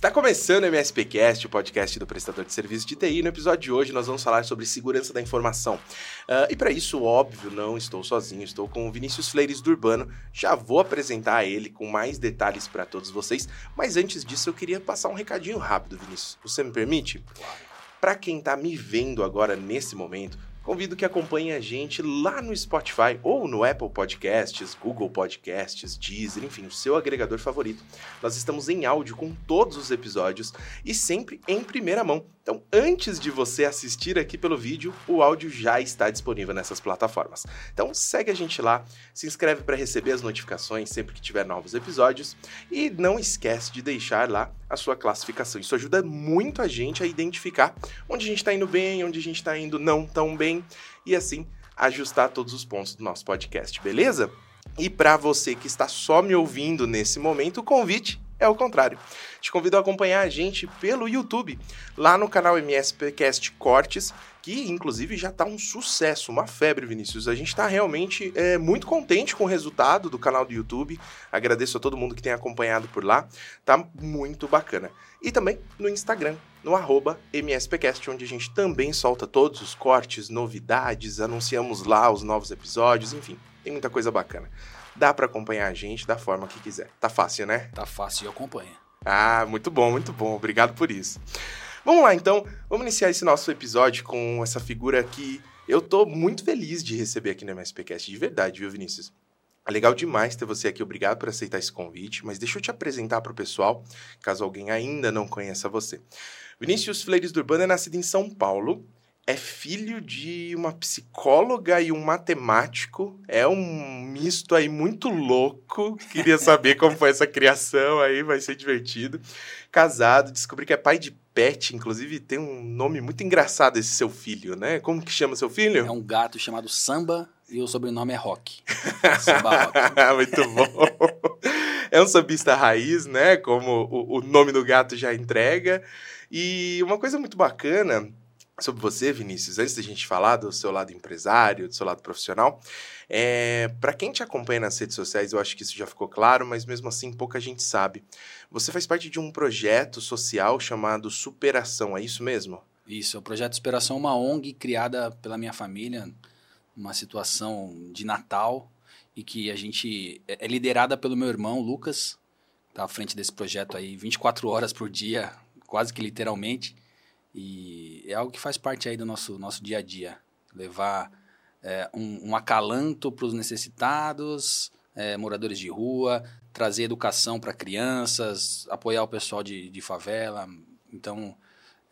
Está começando o MSPcast, o podcast do prestador de serviço de TI. No episódio de hoje nós vamos falar sobre segurança da informação. Uh, e para isso, óbvio, não estou sozinho, estou com o Vinícius Fleires do Urbano. Já vou apresentar ele com mais detalhes para todos vocês, mas antes disso eu queria passar um recadinho rápido, Vinícius. Você me permite? Claro. Para quem está me vendo agora nesse momento, Convido que acompanhe a gente lá no Spotify ou no Apple Podcasts, Google Podcasts, Deezer, enfim, o seu agregador favorito. Nós estamos em áudio com todos os episódios e sempre em primeira mão. Então, antes de você assistir aqui pelo vídeo, o áudio já está disponível nessas plataformas. Então, segue a gente lá, se inscreve para receber as notificações sempre que tiver novos episódios e não esquece de deixar lá a sua classificação. Isso ajuda muito a gente a identificar onde a gente está indo bem, onde a gente está indo não tão bem e assim ajustar todos os pontos do nosso podcast, beleza? E para você que está só me ouvindo nesse momento, o convite é o contrário. Te convido a acompanhar a gente pelo YouTube, lá no canal MSPcast Cortes, que inclusive já está um sucesso, uma febre, Vinícius. A gente está realmente é, muito contente com o resultado do canal do YouTube. Agradeço a todo mundo que tem acompanhado por lá. Tá muito bacana. E também no Instagram, no arroba MSPcast, onde a gente também solta todos os cortes, novidades, anunciamos lá os novos episódios, enfim, tem muita coisa bacana dá para acompanhar a gente da forma que quiser. Tá fácil, né? Tá fácil e acompanha. Ah, muito bom, muito bom. Obrigado por isso. Vamos lá, então. Vamos iniciar esse nosso episódio com essa figura que eu tô muito feliz de receber aqui no MSPcast, de verdade, viu, Vinícius? É legal demais ter você aqui, obrigado por aceitar esse convite, mas deixa eu te apresentar para o pessoal, caso alguém ainda não conheça você. Vinícius Fleires do Urbano é nascido em São Paulo, é filho de uma psicóloga e um matemático. É um misto aí muito louco. Queria saber como foi essa criação aí, vai ser divertido. Casado, descobri que é pai de pet, inclusive tem um nome muito engraçado esse seu filho, né? Como que chama seu filho? É um gato chamado Samba e o sobrenome é Rock. Muito bom. É um sambista raiz, né? Como o, o nome do gato já entrega. E uma coisa muito bacana sobre você, Vinícius, antes da gente falar do seu lado empresário, do seu lado profissional, é, para quem te acompanha nas redes sociais, eu acho que isso já ficou claro, mas mesmo assim pouca gente sabe. Você faz parte de um projeto social chamado Superação, é isso mesmo? Isso, o Projeto Superação é uma ONG criada pela minha família, uma situação de Natal, e que a gente é, é liderada pelo meu irmão, Lucas, está à frente desse projeto aí 24 horas por dia, quase que literalmente. E é algo que faz parte aí do nosso, nosso dia a dia. Levar é, um, um, acalanto para os necessitados, é, moradores de rua, trazer educação para crianças, apoiar o pessoal de, de favela. Então,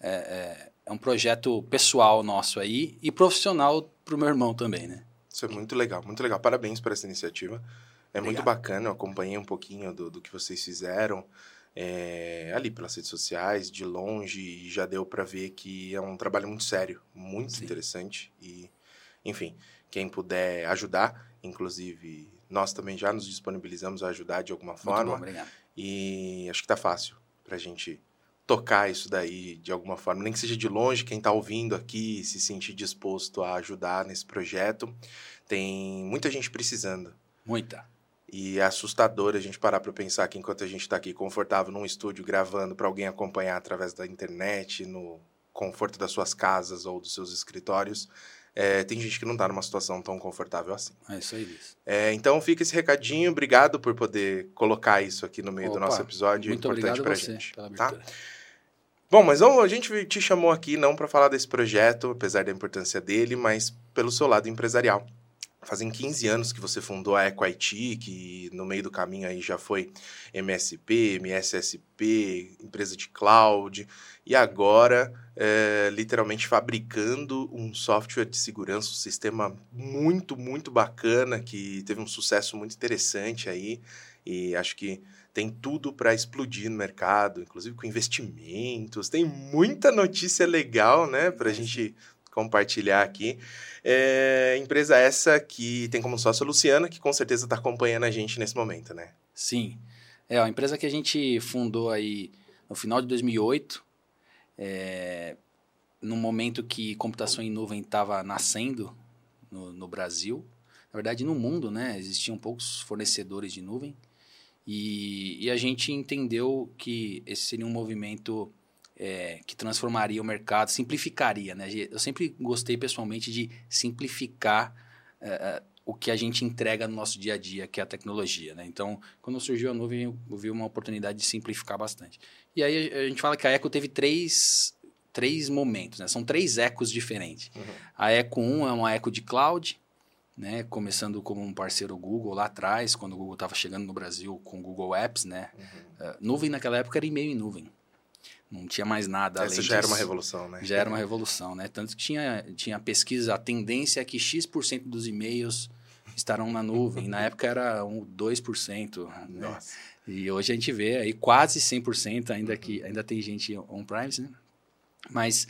é, é, um projeto pessoal nosso aí e profissional para o meu irmão também, né? Isso é muito legal, muito legal. Parabéns por essa iniciativa. É Obrigado. muito bacana, eu acompanhei um pouquinho do, do que vocês fizeram é, ali pelas redes sociais, de longe, e já deu para ver que é um trabalho muito sério, muito Sim. interessante. E, enfim, quem puder ajudar, inclusive nós também já nos disponibilizamos a ajudar de alguma forma. Muito bom, obrigado. E acho que tá fácil para a gente tocar isso daí de alguma forma, nem que seja de longe, quem está ouvindo aqui se sentir disposto a ajudar nesse projeto. Tem muita gente precisando. Muita. E é assustador a gente parar para pensar que enquanto a gente está aqui confortável num estúdio gravando para alguém acompanhar através da internet, no conforto das suas casas ou dos seus escritórios, é, tem gente que não está numa situação tão confortável assim. É isso aí. É, então fica esse recadinho. Obrigado por poder colocar isso aqui no meio Opa, do nosso episódio. Muito importante para a gente. Tá? Bom, mas a gente te chamou aqui não para falar desse projeto, apesar da importância dele, mas pelo seu lado empresarial. Fazem 15 anos que você fundou a EcoIT, que no meio do caminho aí já foi MSP, MSSP, empresa de cloud, e agora é, literalmente fabricando um software de segurança, um sistema muito, muito bacana, que teve um sucesso muito interessante aí, e acho que tem tudo para explodir no mercado, inclusive com investimentos, tem muita notícia legal, né, para a gente compartilhar aqui. É, empresa essa que tem como sócio a Luciana, que com certeza está acompanhando a gente nesse momento, né? Sim. É, a empresa que a gente fundou aí no final de 2008, é, no momento que computação em nuvem estava nascendo no, no, Brasil, na verdade no mundo, né? Existiam poucos fornecedores de nuvem E, e a gente entendeu que esse seria um movimento é, que transformaria o mercado, simplificaria, né? Eu sempre gostei pessoalmente de simplificar é, é, o que a gente entrega no nosso dia a dia, que é a tecnologia, né? Então, quando surgiu a nuvem, eu vi uma oportunidade de simplificar bastante. E aí a gente fala que a Eco teve três, três momentos, né? São três ecos diferentes. Uhum. A Eco 1 é uma Eco de cloud, né? Começando como um parceiro Google lá atrás, quando o Google estava chegando no Brasil com o Google Apps, né? Uhum. Uh, nuvem naquela época era e-mail em nuvem. Não tinha mais nada. Essa já disso. era uma revolução, né? Já era uma revolução, né? Tanto que tinha, tinha pesquisa, a tendência é que X% dos e-mails estarão na nuvem. na época era um 2%. Né? Nossa. E hoje a gente vê aí quase 100%, ainda que ainda tem gente on-premise, né? Mas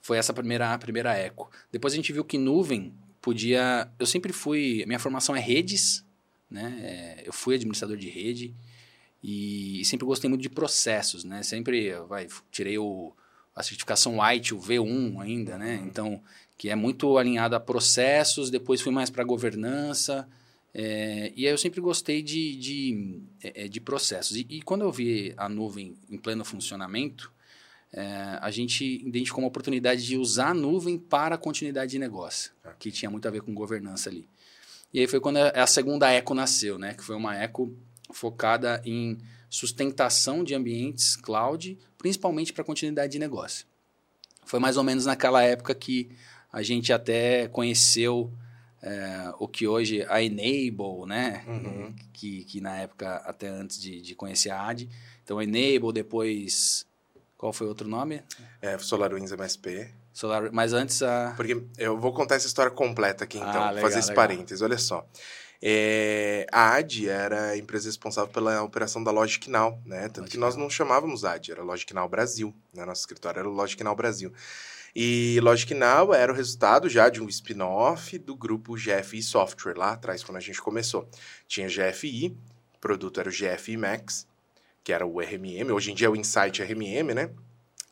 foi essa primeira, primeira eco. Depois a gente viu que nuvem podia... Eu sempre fui... Minha formação é redes, né? É, eu fui administrador de rede. E sempre gostei muito de processos, né? Sempre, vai, tirei o, a certificação White, o V1 ainda, né? Uhum. Então, que é muito alinhado a processos, depois fui mais para governança, é, e aí eu sempre gostei de, de, é, é, de processos. E, e, quando eu vi a nuvem em pleno funcionamento, é, a gente identificou uma oportunidade de usar a nuvem para a continuidade de negócio, é. que tinha muito a ver com governança ali. E aí foi quando a, a segunda eco nasceu, né? Que foi uma eco focada em sustentação de ambientes cloud, principalmente para continuidade de negócio. Foi mais ou menos naquela época que a gente até conheceu é, o que hoje a Enable, né? Uhum. Que, que na época, até antes de, de conhecer a AD. Então, Enable, depois. Qual foi o outro nome? É, SolarWinds MSP. Solar, mas antes a. Porque eu vou contar essa história completa aqui, então, ah, legal, fazer esse legal. parênteses. Olha só. É, a AD era a empresa responsável pela operação da Logic Now, né? Tanto Logic que nós não chamávamos AD, era Logic Now Brasil, né? Nosso escritório era o Logic Now Brasil. E Logic Now era o resultado já de um spin-off do grupo GFI Software, lá atrás, quando a gente começou. Tinha GFI, o produto era o GFI Max, que era o RMM, hoje em dia é o Insight RMM, né?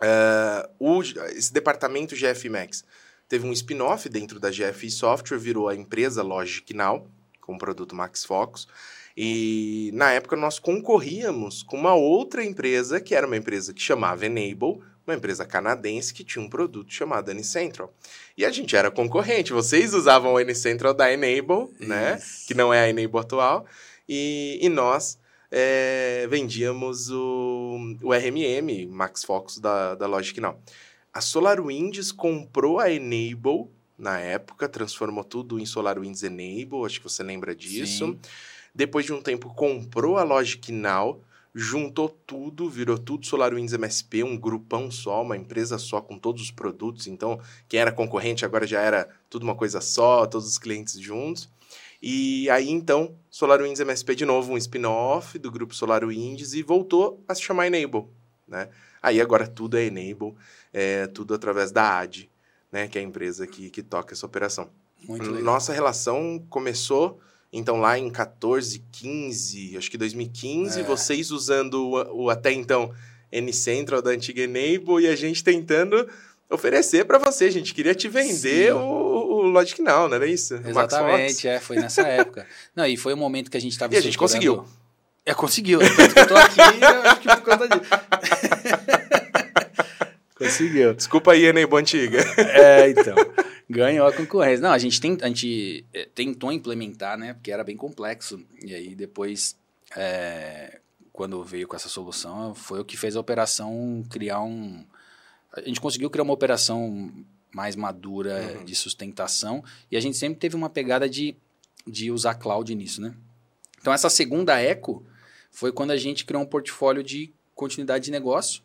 Uh, o, esse departamento GFI Max teve um spin-off dentro da GFI Software, virou a empresa Logic Now, com o produto Max Focus. E na época nós concorríamos com uma outra empresa, que era uma empresa que chamava Enable, uma empresa canadense que tinha um produto chamado Anycentral. E a gente era concorrente, vocês usavam o Anycentral da Enable, né? Que não é a Enable atual, e, e nós é, vendíamos o, o RMM, Max Focus da, da Logic Now. A SolarWinds comprou a Enable na época, transformou tudo em SolarWinds Enable, acho que você lembra disso. Sim. Depois de um tempo, comprou a Logic Now, juntou tudo, virou tudo SolarWinds MSP, um grupão só, uma empresa só com todos os produtos. Então, quem era concorrente agora já era tudo uma coisa só, todos os clientes juntos. E aí, então, SolarWinds MSP de novo, um spin-off do grupo SolarWinds e voltou a se chamar Enable, né? Aí agora tudo é Enable, é, tudo através da AD né, que é a empresa que, que toca essa operação. Nossa relação começou, então, lá em 14, 15, acho que 2015, é. vocês usando o, o até então N-Central da antiga Enable e a gente tentando oferecer para você. A gente queria te vender o, o, Logic Now, não era isso? Exatamente, é, foi nessa época. Não, e foi o momento que a gente estava E a gente conseguiu. É, conseguiu. Que eu tô aqui, eu acho que por conta disso. Conseguiu. Desculpa aí, Enem Antiga. É, então. Ganhou a concorrência. Não, a gente, tem, a gente eh, tentou implementar, né? Porque era bem complexo. E aí depois, é, quando veio com essa solução, foi o que fez a operação criar um. A gente conseguiu criar uma operação mais madura uhum. de sustentação. E a gente sempre teve uma pegada de, de usar cloud nisso, né? Então, essa segunda eco foi quando a gente criou um portfólio de continuidade de negócio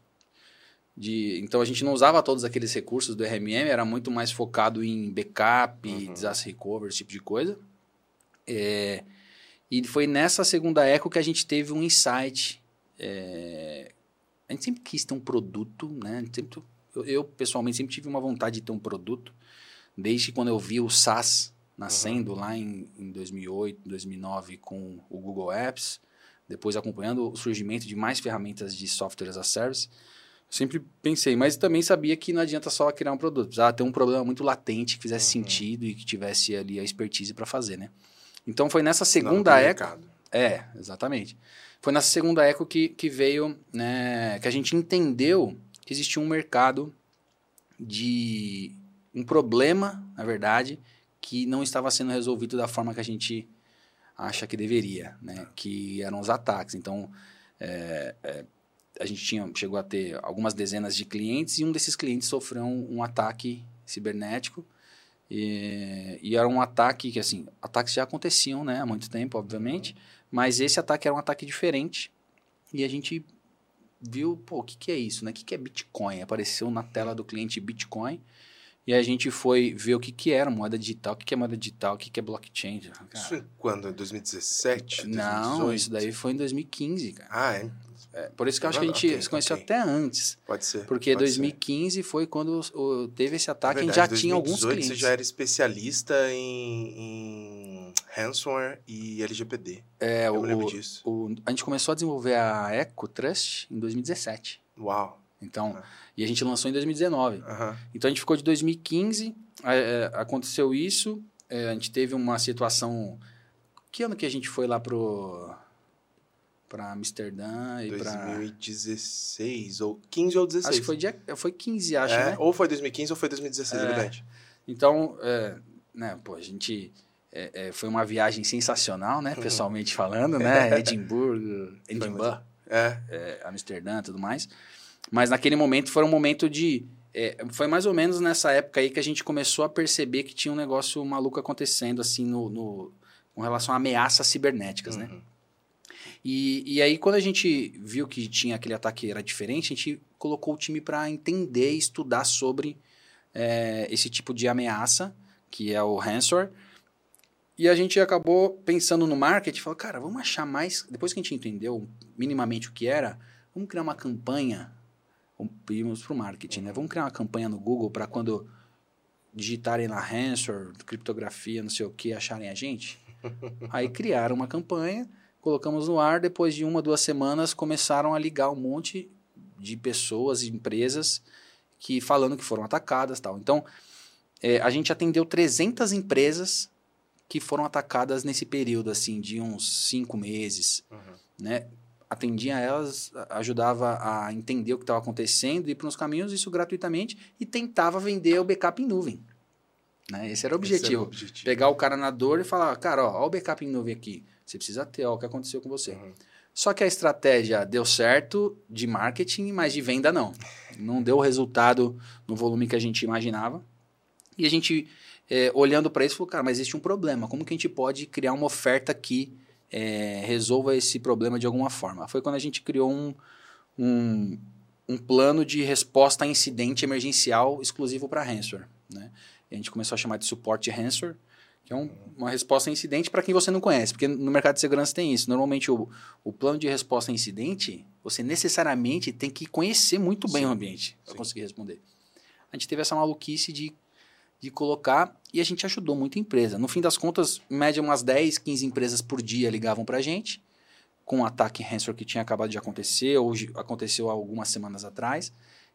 de, então a gente não usava todos aqueles recursos do RMM, era muito mais focado em backup, uhum. disaster recovery, esse tipo de coisa. É, e foi nessa segunda eco que a gente teve um insight. É, a gente sempre quis ter um produto, né? Sempre, eu, eu, pessoalmente sempre tive uma vontade de ter um produto, desde quando eu vi o SaaS nascendo uhum. lá em, em 2008, 2009 com o Google Apps, depois acompanhando o surgimento de mais ferramentas de software as a service sempre pensei, mas também sabia que não adianta só criar um produto. Precisava ter um problema muito latente que fizesse uhum. sentido e que tivesse ali a expertise para fazer, né? Então foi nessa segunda eco. É, exatamente. Foi nessa segunda eco que, que veio, né, que a gente entendeu existia um mercado de um problema, na verdade, que não estava sendo resolvido da forma que a gente acha que deveria, né? Que eram os ataques. Então, é, é, a gente tinha, chegou a ter algumas dezenas de clientes e um desses clientes sofreu um, um ataque cibernético. E, e, era um ataque que, assim, ataques já aconteciam, né? Há muito tempo, obviamente. Mas esse ataque era um ataque diferente. E a gente viu, pô, o que, que é isso, né? O que, que é Bitcoin? Apareceu na tela do cliente Bitcoin. E a gente foi ver o que, que era moeda digital, o que, que é moeda digital, o que, que é blockchain. Cara. Isso em quando? Em 2017? 2018? Não, isso daí foi em 2015, cara. Ah, é? É, por isso que eu acho que a gente okay, se conheceu okay. até antes. Pode ser. Porque pode 2015 ser. foi quando o, teve esse ataque, é a gente já tinha alguns clientes. você já era especialista em, em ransomware e LGPD. É, eu o, lembro disso. O, a gente começou a desenvolver a Eco Trust em 2017. Uau. Então, ah. e a gente lançou em 2019. Uh -huh. Então a gente ficou de 2015, é, aconteceu isso, é, a gente teve uma situação. Que ano que a gente foi lá pro para Amsterdã e para 2016 ou 15 ou 16. Acho que foi dia, foi 15, acho, é, né? Ou foi 2015 ou foi 2016, é, é verdade. Então, é, né, pô, a gente é, é, foi uma viagem sensacional, né, pessoalmente falando, né, Edimburgo, Edimburgo, é. Amsterdã, tudo mais. Mas naquele momento foi um momento de foi mais ou menos nessa época aí que a gente começou a perceber que tinha um negócio maluco acontecendo assim no, no com relação a ameaças cibernéticas, né? E, e aí, quando a gente viu que tinha aquele ataque era diferente, a gente colocou o time para entender e estudar sobre é, esse tipo de ameaça, que é o ransomware. E a gente acabou pensando no marketing, falou, cara, vamos achar mais. Depois que a gente entendeu minimamente o que era, vamos criar uma campanha. Pedimos para o marketing, né? Vamos criar uma campanha no Google para quando digitarem lá ransomware, criptografia, não sei o que, acharem a gente. Aí criaram uma campanha colocamos no ar, depois de uma, duas semanas, começaram a ligar um monte de pessoas, empresas, que falando que foram atacadas tal. Então, é, a gente atendeu 300 empresas que foram atacadas nesse período, assim, de uns cinco meses, uhum. né? Atendia elas, ajudava a entender o que estava acontecendo, ir para os caminhos, isso gratuitamente, e tentava vender o backup em nuvem. Né? Esse era o objetivo. Era o objetivo. Pegar o cara na dor e falar, cara, ó, ó o backup em nuvem aqui. Você precisa ter ó, o que aconteceu com você. Uhum. Só que a estratégia deu certo de marketing, mas de venda não. Não deu o resultado no volume que a gente imaginava. E a gente, é, olhando para isso, falou, cara, mas existe um problema. Como que a gente pode criar uma oferta que é, resolva esse problema de alguma forma? Foi quando a gente criou um, um, um plano de resposta a incidente emergencial exclusivo para ransomware. Né? a gente começou a chamar de suporte ransomware que é um, uma resposta a incidente para quem você não conhece, porque no mercado de segurança tem isso. Normalmente o, o plano de resposta a incidente, você necessariamente tem que conhecer muito bem sim, o ambiente para conseguir responder. A gente teve essa maluquice de, de colocar e a gente ajudou muita empresa. No fim das contas, em média umas 10, 15 empresas por dia ligavam para a gente com um ataque ransomware que tinha acabado de acontecer ou aconteceu algumas semanas atrás.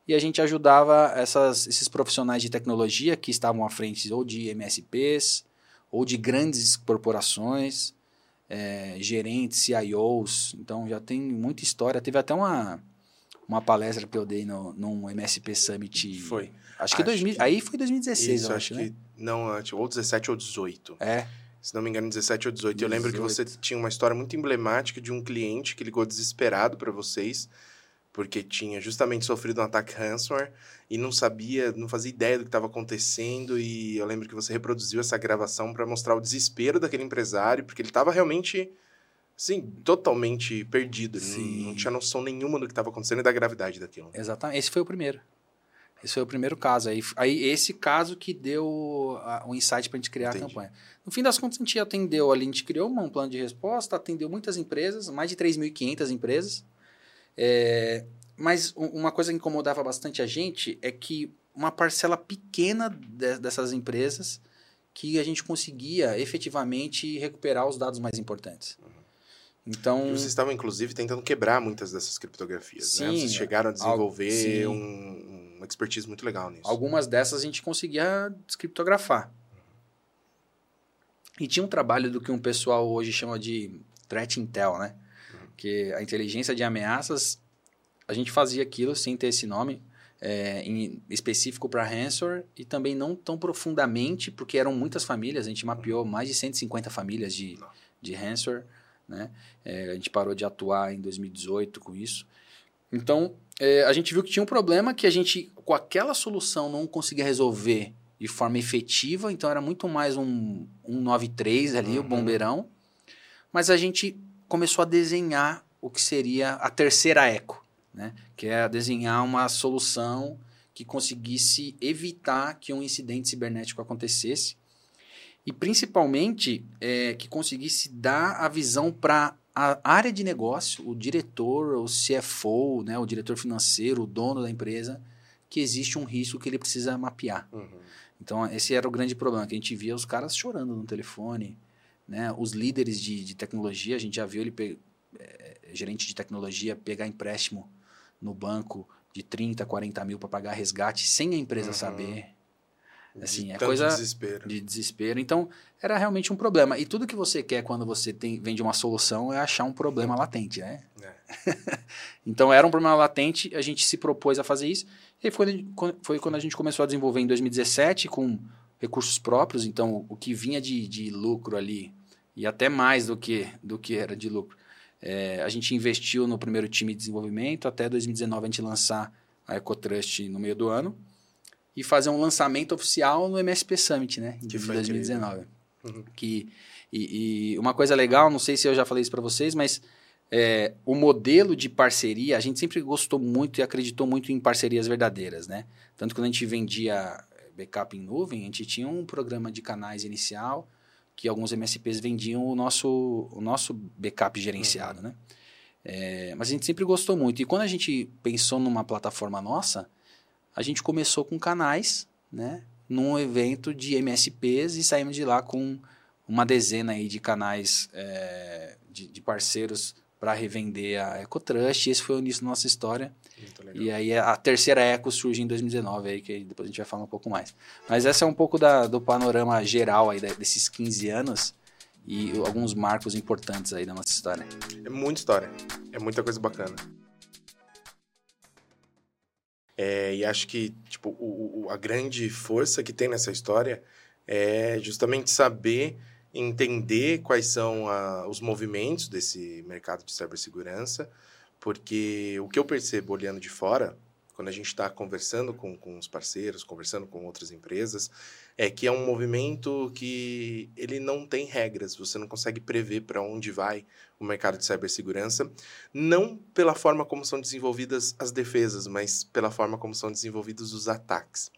E a gente ajudava essas, esses profissionais de tecnologia que estavam à frente ou de MSPs, ou de grandes corporações, é, gerentes, CIOs. Então já tem muita história. Teve até uma, uma palestra que eu dei no, num MSP Summit. Foi. Acho que, acho 2000, que aí foi 2016, isso, eu acho, acho, que. né? Não, ou 17 ou 18. É. Se não me engano, 17 ou 18. 18. Eu lembro que você tinha uma história muito emblemática de um cliente que ligou desesperado para vocês porque tinha justamente sofrido um ataque ransomware e não sabia, não fazia ideia do que estava acontecendo e eu lembro que você reproduziu essa gravação para mostrar o desespero daquele empresário, porque ele estava realmente assim, totalmente perdido, não, não, tinha noção nenhuma do que estava acontecendo e da gravidade daquilo. Exatamente, esse foi o primeiro. Esse foi o primeiro caso. Aí, aí esse caso que deu o um insight para a gente criar Entendi. a campanha. No fim das contas, a gente atendeu ali, a gente criou um plano de resposta, atendeu muitas empresas, mais de 3.500 empresas. É, mas uma coisa que incomodava bastante a gente é que uma parcela pequena de, dessas empresas que a gente conseguia efetivamente recuperar os dados mais importantes. Uhum. Então, e vocês estavam inclusive tentando quebrar muitas dessas criptografias, sim, né? Vocês chegaram a desenvolver al... um, uma expertise muito legal nisso. Algumas dessas a gente conseguia descriptografar. Uhum. E tinha um trabalho do que um pessoal hoje chama de threat intel, né? Que a inteligência de ameaças, a gente fazia aquilo sem ter esse nome é, em específico para Hansor e também não tão profundamente, porque eram muitas famílias, a gente mapeou mais de 150 famílias de, de Hansor, né? É, a gente parou de atuar em 2018 com isso. Então, é, a gente viu que tinha um problema que a gente, com aquela solução, não conseguia resolver de forma efetiva, então era muito mais um, um 93 ali, uhum. o bombeirão. Mas a gente começou a desenhar o que seria a terceira eco, né? que é desenhar uma solução que conseguisse evitar que um incidente cibernético acontecesse e principalmente é, que conseguisse dar a visão para a área de negócio, o diretor, o CFO, né, o diretor financeiro, o dono da empresa, que existe um risco que ele precisa mapear. Uhum. Então, esse era o grande problema, que a gente via os caras chorando no telefone, né? Os líderes de, de tecnologia, a gente já viu ele, pe... é, gerente de tecnologia, pegar empréstimo no banco de 30, 40 mil para pagar resgate sem a empresa uhum. saber. Assim, de é coisa desespero. de desespero. Então, era realmente um problema. E tudo que você quer quando você tem, vende uma solução é achar um problema latente, né? É. então, era um problema latente, a gente se propôs a fazer isso. E foi, foi quando a gente começou a desenvolver em 2017 com recursos próprios. Então, o que vinha de, de lucro ali, e até mais do que, do que era de lucro, é, a gente investiu no primeiro time de desenvolvimento. Até 2019 a gente lançar a EcoTrust no meio do ano e fazer um lançamento oficial no MSP Summit, né? De 2019. Uhum. Que, e, e, uma coisa legal, não sei se eu já falei isso para vocês, mas é, o modelo de parceria, a gente sempre gostou muito e acreditou muito em parcerias verdadeiras, né? Tanto que quando a gente vendia backup em nuvem, a gente tinha um programa de canais inicial que alguns MSPs vendiam o nosso, o nosso backup gerenciado, uhum. né? É, mas a gente sempre gostou muito. E quando a gente pensou numa plataforma nossa, a gente começou com canais, né? Num evento de MSPs e saímos de lá com uma dezena aí de canais é, de, de, parceiros para revender a EcoTrust. Esse foi o início da nossa história. E aí a terceira Eco surge em 2019, aí, que depois a gente vai falar um pouco mais. Mas essa é um pouco da, do panorama geral aí desses 15 anos e alguns marcos importantes aí da nossa história. É muita história, é muita coisa bacana. É, e acho que tipo, o, o, a grande força que tem nessa história é justamente saber entender quais são a, os movimentos desse mercado de cibersegurança, porque o que eu percebo olhando de fora, quando a gente está conversando com, com os parceiros, conversando com outras empresas, é que é um movimento que ele não tem regras, você não consegue prever para onde vai o mercado de cibersegurança, não pela forma como são desenvolvidas as defesas, mas pela forma como são desenvolvidos os ataques.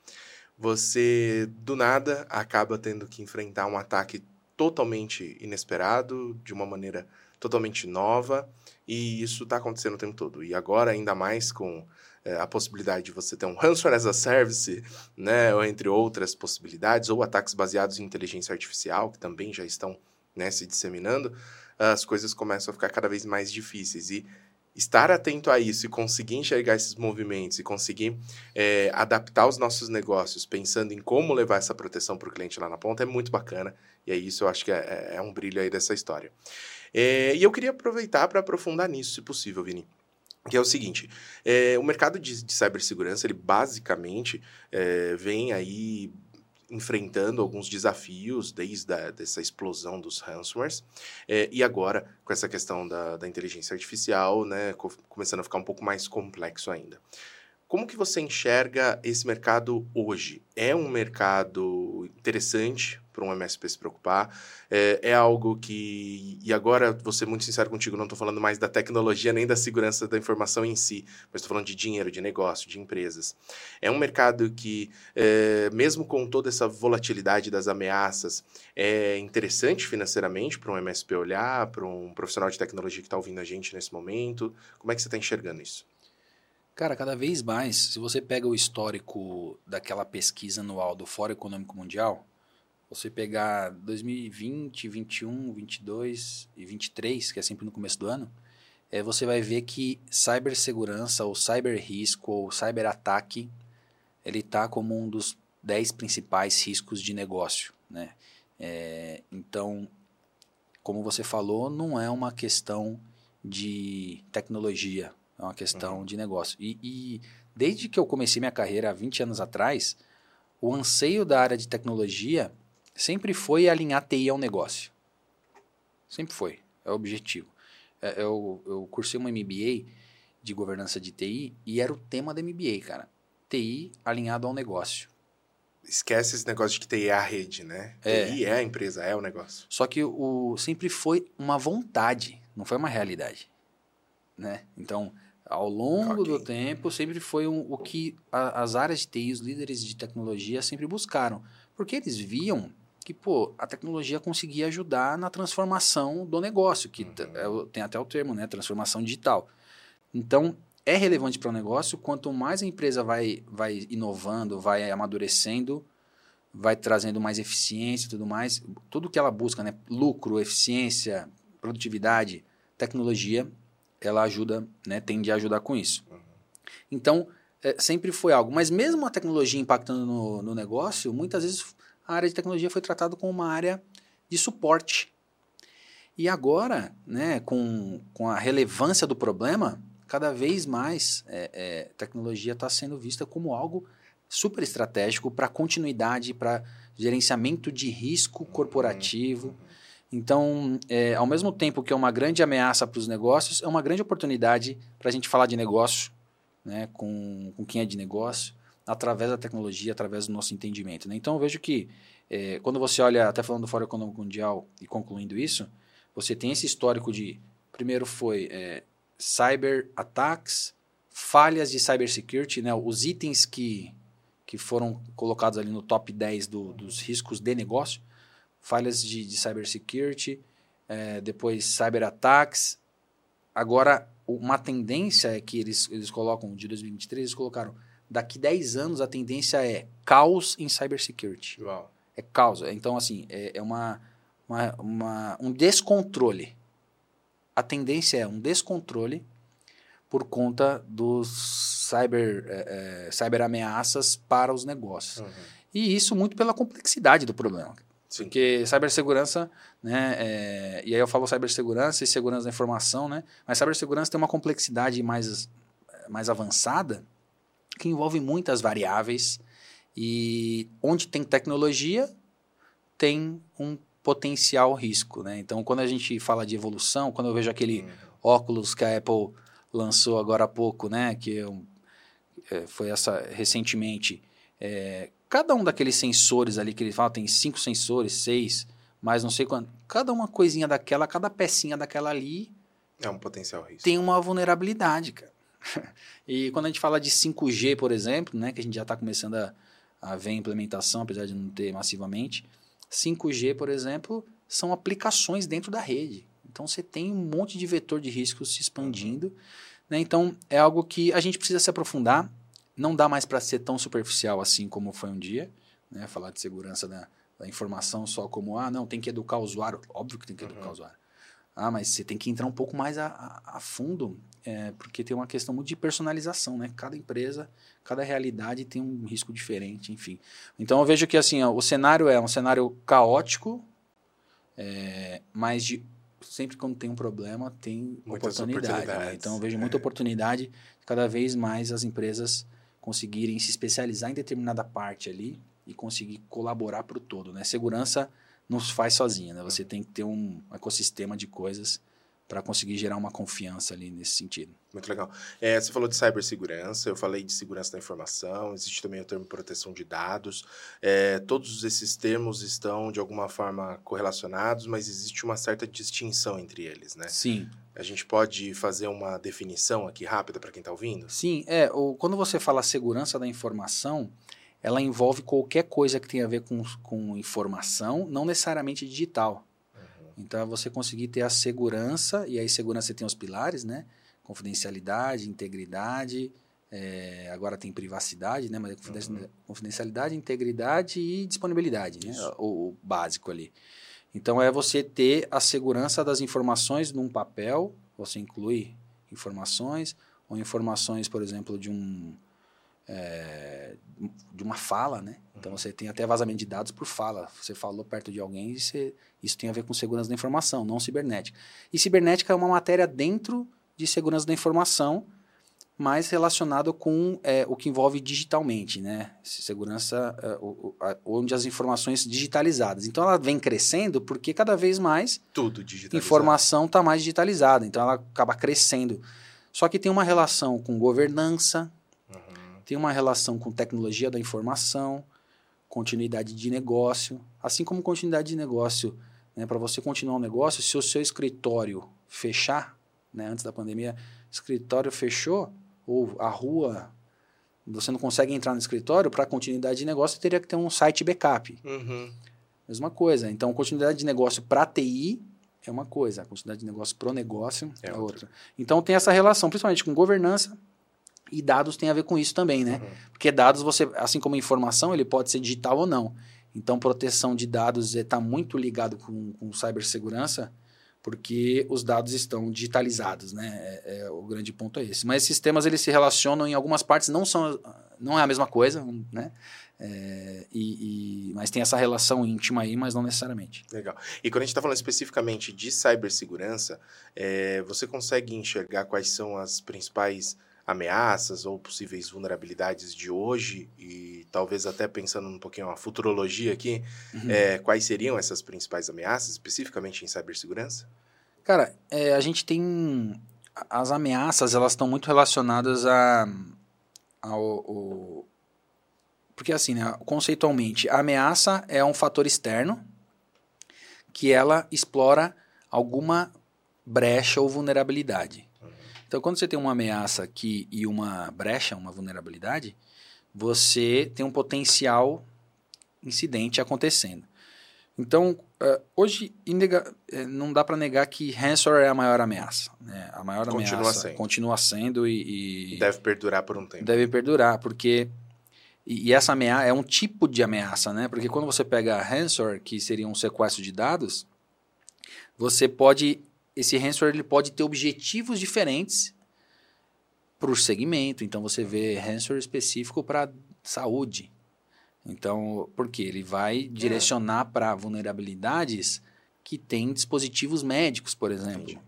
Você, do nada, acaba tendo que enfrentar um ataque totalmente inesperado, de uma maneira totalmente nova, e isso está acontecendo o tempo todo. E agora, ainda mais com é, a possibilidade de você ter um ransomware as a service, né, ou entre outras possibilidades, ou ataques baseados em inteligência artificial, que também já estão né, se disseminando, as coisas começam a ficar cada vez mais difíceis. E estar atento a isso e conseguir enxergar esses movimentos e conseguir é, adaptar os nossos negócios pensando em como levar essa proteção para o cliente lá na ponta é muito bacana. E é isso eu acho que é, é, é um brilho aí dessa história. É, e eu queria aproveitar para aprofundar nisso, se possível, Vini que é o seguinte, é, o mercado de, de cibersegurança, ele basicamente é, vem aí enfrentando alguns desafios desde a, dessa explosão dos ransomwares é, e agora com essa questão da, da inteligência artificial, né, começando a ficar um pouco mais complexo ainda. Como que você enxerga esse mercado hoje? É um mercado interessante para um MSP se preocupar? É, é, algo que. E agora, vou ser muito sincero contigo, não estou falando mais da tecnologia nem da segurança da informação em si, mas estou falando de dinheiro, de negócio, de empresas. É um mercado que, é, mesmo com toda essa volatilidade das ameaças, é interessante financeiramente para um MSP olhar, para um profissional de tecnologia que está ouvindo a gente nesse momento. Como é que você está enxergando isso? Cara, cada vez mais, se você pega o histórico daquela pesquisa anual do Fórum Econômico Mundial, você pegar 2020, 21, 22 e 23, que é sempre no começo do ano, é, você vai ver que cibersegurança ou cyberrisco ou cyberataque, ele está como um dos 10 principais riscos de negócio, né? É, então, como você falou, não é uma questão de tecnologia, é uma questão uhum. de negócio. E, e, desde que eu comecei minha carreira há 20 anos atrás, o anseio da área de tecnologia sempre foi alinhar TI ao negócio. Sempre foi, é o objetivo. É, eu, eu cursei uma MBA de governança de TI e era o tema da MBA, cara. TI alinhado ao negócio. Esquece esse negócio de que TI é a rede, né? É. TI é a empresa, é o negócio. Só que o sempre foi uma vontade, não foi uma realidade, né? Então, ao longo okay. do tempo, sempre foi um, o que a, as áreas de TI, os líderes de tecnologia sempre buscaram. Porque eles viam que, pô, a tecnologia conseguia ajudar na transformação do negócio, que uhum. é, tem até o termo, né? Transformação digital. Então, é relevante para o negócio, quanto mais a empresa vai, vai inovando, vai amadurecendo, vai trazendo mais eficiência e tudo mais, tudo que ela busca, né? lucro, eficiência, produtividade, tecnologia, ela ajuda, né? tende a ajudar com isso. Uhum. Então, é, sempre foi algo. Mas mesmo a tecnologia impactando no, no negócio, muitas vezes a área de tecnologia foi tratada como uma área de suporte. E agora, né, com, com a relevância do problema, cada vez mais é, é, tecnologia está sendo vista como algo super estratégico para continuidade, para gerenciamento de risco corporativo. Então, é, ao mesmo tempo que é uma grande ameaça para os negócios, é uma grande oportunidade para a gente falar de negócio né, com, com quem é de negócio, através da tecnologia, através do nosso entendimento. Né? Então, eu vejo que é, quando você olha, até falando do Fórum Econômico Mundial e concluindo isso, você tem esse histórico de, primeiro foi é, cyber attacks, falhas de cybersecurity, né, os itens que, que foram colocados ali no top 10 do, dos riscos de negócio, falhas de, de cybersecurity, é, depois cyber attacks. Agora, uma tendência é que eles, eles colocam, de 2023, eles colocaram, daqui 10 anos a tendência é caos em cybersecurity. Uau. É caos. Então, assim, é, é uma, uma, uma, um descontrole a tendência é um descontrole por conta dos cyber, é, é, cyber ameaças para os negócios. Uhum. E isso muito pela complexidade do problema. Sim. Porque cibersegurança, né, é, e aí eu falo cibersegurança e segurança da informação, né, mas cibersegurança tem uma complexidade mais, mais avançada que envolve muitas variáveis e onde tem tecnologia, tem um potencial risco, né? Então, quando a gente fala de evolução, quando eu vejo aquele uhum. óculos que a Apple lançou agora há pouco, né? Que é, foi essa recentemente, é, cada um daqueles sensores ali que ele fala tem cinco sensores, seis, mais não sei quanto, cada uma coisinha daquela, cada pecinha daquela ali é um potencial risco. Tem uma vulnerabilidade, cara. e quando a gente fala de 5G, por exemplo, né, que a gente já está começando a, a ver a implementação, apesar de não ter massivamente, 5G, por exemplo, são aplicações dentro da rede. Então você tem um monte de vetor de riscos se expandindo. Né? Então é algo que a gente precisa se aprofundar. Não dá mais para ser tão superficial assim como foi um dia. Né? Falar de segurança da, da, informação só como, ah, não, tem que educar o usuário. Óbvio que tem que educar uhum. o usuário. Ah, mas você tem que entrar um pouco mais a, a, a fundo, é, porque tem uma questão muito de personalização, né? Cada empresa, cada realidade tem um risco diferente, enfim. Então eu vejo que assim, ó, o cenário é um cenário caótico, é, mas de, sempre quando tem um problema tem Muitas oportunidade. Né? Então eu vejo é. muita oportunidade de cada vez mais as empresas conseguirem se especializar em determinada parte ali e conseguir colaborar para o todo, né? Segurança não se faz sozinha, né? Você tem que ter um ecossistema de coisas para conseguir gerar uma confiança ali nesse sentido. Muito legal. É, você falou de cibersegurança, eu falei de segurança da informação, existe também o termo proteção de dados. É, todos esses termos estão, de alguma forma, correlacionados, mas existe uma certa distinção entre eles, né? Sim. A gente pode fazer uma definição aqui rápida para quem está ouvindo? Sim, é. Quando você fala segurança da informação, ela envolve qualquer coisa que tenha a ver com, com informação, não necessariamente digital. Então, é você conseguir ter a segurança, e aí segurança tem os pilares, né? Confidencialidade, integridade, é, agora tem privacidade, né? Mas é uhum. confidencialidade, integridade e disponibilidade, né? O, o, básico ali. Então, é você ter a segurança das informações num papel, você inclui informações, ou informações, por exemplo, de um é, de uma fala, né? Então você tem até vazamento de dados por fala. Você falou perto de alguém e você, isso tem a ver com segurança da informação, não cibernética. E cibernética é uma matéria dentro de segurança da informação, mais relacionado com é, o que envolve digitalmente, né? Segurança é, o, a, onde as informações digitalizadas. Então ela vem crescendo porque cada vez mais tudo digitalizado. informação está mais digitalizada. Então ela acaba crescendo. Só que tem uma relação com governança, uhum. Tem uma relação com tecnologia da informação, continuidade de negócio, assim como continuidade de negócio. Né, Para você continuar um negócio, se o seu escritório fechar, né, antes da pandemia, escritório fechou, ou a rua, você não consegue entrar no escritório, para continuidade de negócio, teria que ter um site backup. Uhum. Mesma coisa. Então, continuidade de negócio para TI é uma coisa, a continuidade de negócio para o negócio é, é outra. outra. Então, tem essa relação, principalmente com governança, e dados tem a ver com isso também, né? Uhum. Porque dados, você, assim como informação, ele pode ser digital ou não. Então, proteção de dados está muito ligado com, com cibersegurança, porque os dados estão digitalizados, né? É, é, o grande ponto é esse. Mas esses sistemas eles se relacionam em algumas partes, não são, não é a mesma coisa, né? É, e, e, mas tem essa relação íntima aí, mas não necessariamente. Legal. E quando a gente está falando especificamente de cibersegurança, é, você consegue enxergar quais são as principais ameaças ou possíveis vulnerabilidades de hoje e talvez até pensando um pouquinho a futurologia aqui, uhum. é, quais seriam essas principais ameaças, especificamente em cibersegurança? Cara, é, a gente tem as ameaças, elas estão muito relacionadas a ao, ao, porque assim, né, conceitualmente, a ameaça é um fator externo que ela explora alguma brecha ou vulnerabilidade. Então, quando você tem uma ameaça aqui e uma brecha, uma vulnerabilidade, você tem um potencial incidente acontecendo. Então, uh, hoje uh, não dá para negar que ransomware é a maior ameaça. Né? A maior continua ameaça sendo. continua sendo e, e, Deve perdurar por um tempo. Deve perdurar, porque... E, e, essa ameaça é um tipo de ameaça, né? Porque quando você pega ransomware, que seria um sequestro de dados, você pode esse ransomware ele pode ter objetivos diferentes para o segmento. Então você vê ransomware específico para saúde. Então, porque ele vai é. direcionar para vulnerabilidades que têm dispositivos médicos, por exemplo. Entendi.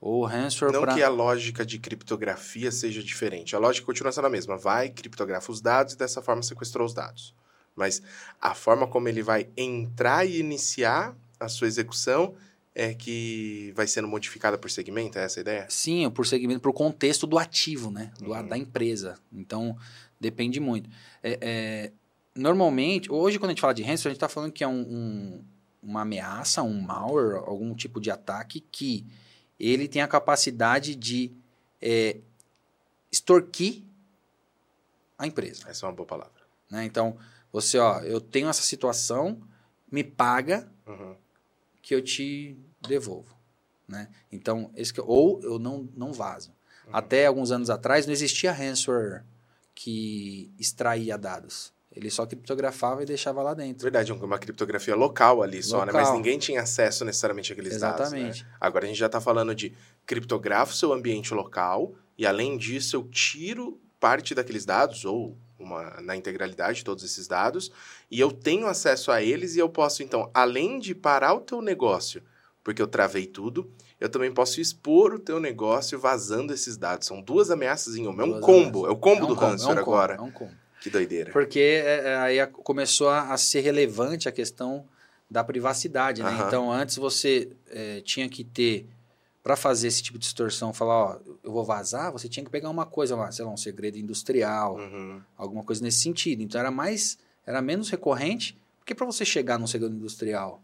Ou ransomware Não pra... que a lógica de criptografia seja diferente. A lógica continua sendo a mesma. Vai, criptografa os dados e dessa forma sequestrou os dados. Mas a forma como ele vai entrar e iniciar a sua execução é que vai sendo modificada por segmento, é essa a ideia? Sim, por segmento, por contexto do ativo, né? Do, uhum. Da empresa. Então, depende muito. É, é, normalmente, hoje quando a gente fala de ransomware, a gente está falando que é um, um, uma ameaça, um malware, algum tipo de ataque que ele tem a capacidade de é, extorquir a empresa. Essa é uma boa palavra. Né? Então, você, ó, eu tenho essa situação, me paga uhum. Que eu te devolvo. Né? Então, esse que, ou eu não, não vazo. Uhum. Até alguns anos atrás não existia ransomware que extraía dados. Ele só criptografava e deixava lá dentro. Verdade, uma criptografia local ali local. só, né? Mas ninguém tinha acesso necessariamente àqueles Exatamente. dados. Exatamente. Né? Agora a gente já está falando de criptografo seu ambiente local e, além disso, eu tiro parte daqueles dados, ou uma, na integralidade todos esses dados, e eu tenho acesso a eles e eu posso, então, além de parar o teu negócio porque eu travei tudo. Eu também posso expor o teu negócio vazando esses dados. São duas ameaças em uma. É um combo. É o combo é um do combo, é um agora. É um combo. Que doideira. Porque é, é, aí começou a, a, ser relevante a questão da privacidade, né? Então, antes você é, tinha que ter, para fazer esse tipo de distorção, falar, ó, eu vou vazar, você tinha que pegar uma coisa lá, sei lá, um segredo industrial, uhum. alguma coisa nesse sentido. Então, era mais, era menos recorrente, porque para você chegar num segredo industrial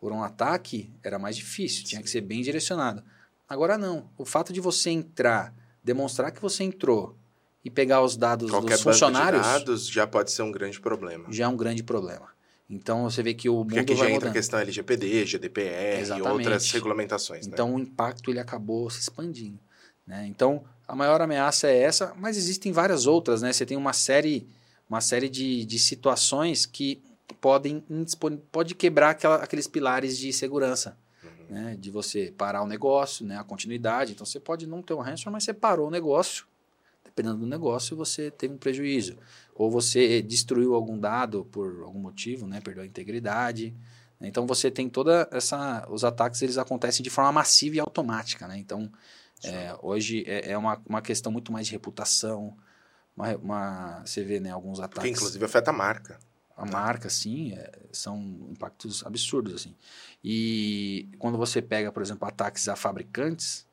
por um ataque era mais difícil, tinha que ser bem direcionado. Agora não. O fato de você entrar, demonstrar que você entrou e pegar os dados Qualquer dos funcionários. Dados já pode ser um grande problema. Já é um grande problema. Então você vê que o Porque mundo aqui já entra a questão LGPD, GDPR Exatamente. e outras regulamentações. Né? Então né? o impacto ele acabou se expandindo. Né? Então a maior ameaça é essa, mas existem várias outras. Né? Você tem uma série, uma série de, de situações que podem pode quebrar aquela, aqueles pilares de segurança. Uhum. Né? De você parar o negócio, né? a continuidade. Então você pode não ter um ransomware, mas você parou o negócio. dependendo do negócio, você teve um prejuízo. Ou você destruiu algum dado por algum motivo, né? Perdeu a integridade. Então você tem toda essa. Os ataques eles acontecem de forma massiva e automática, né? Então é, hoje é, é, uma, uma questão muito mais de reputação. Uma, uma, você vê né, alguns ataques. Que inclusive afeta a marca. A marca, sim, é, são impactos absurdos, assim. E quando você pega, por exemplo, ataques a fabricantes,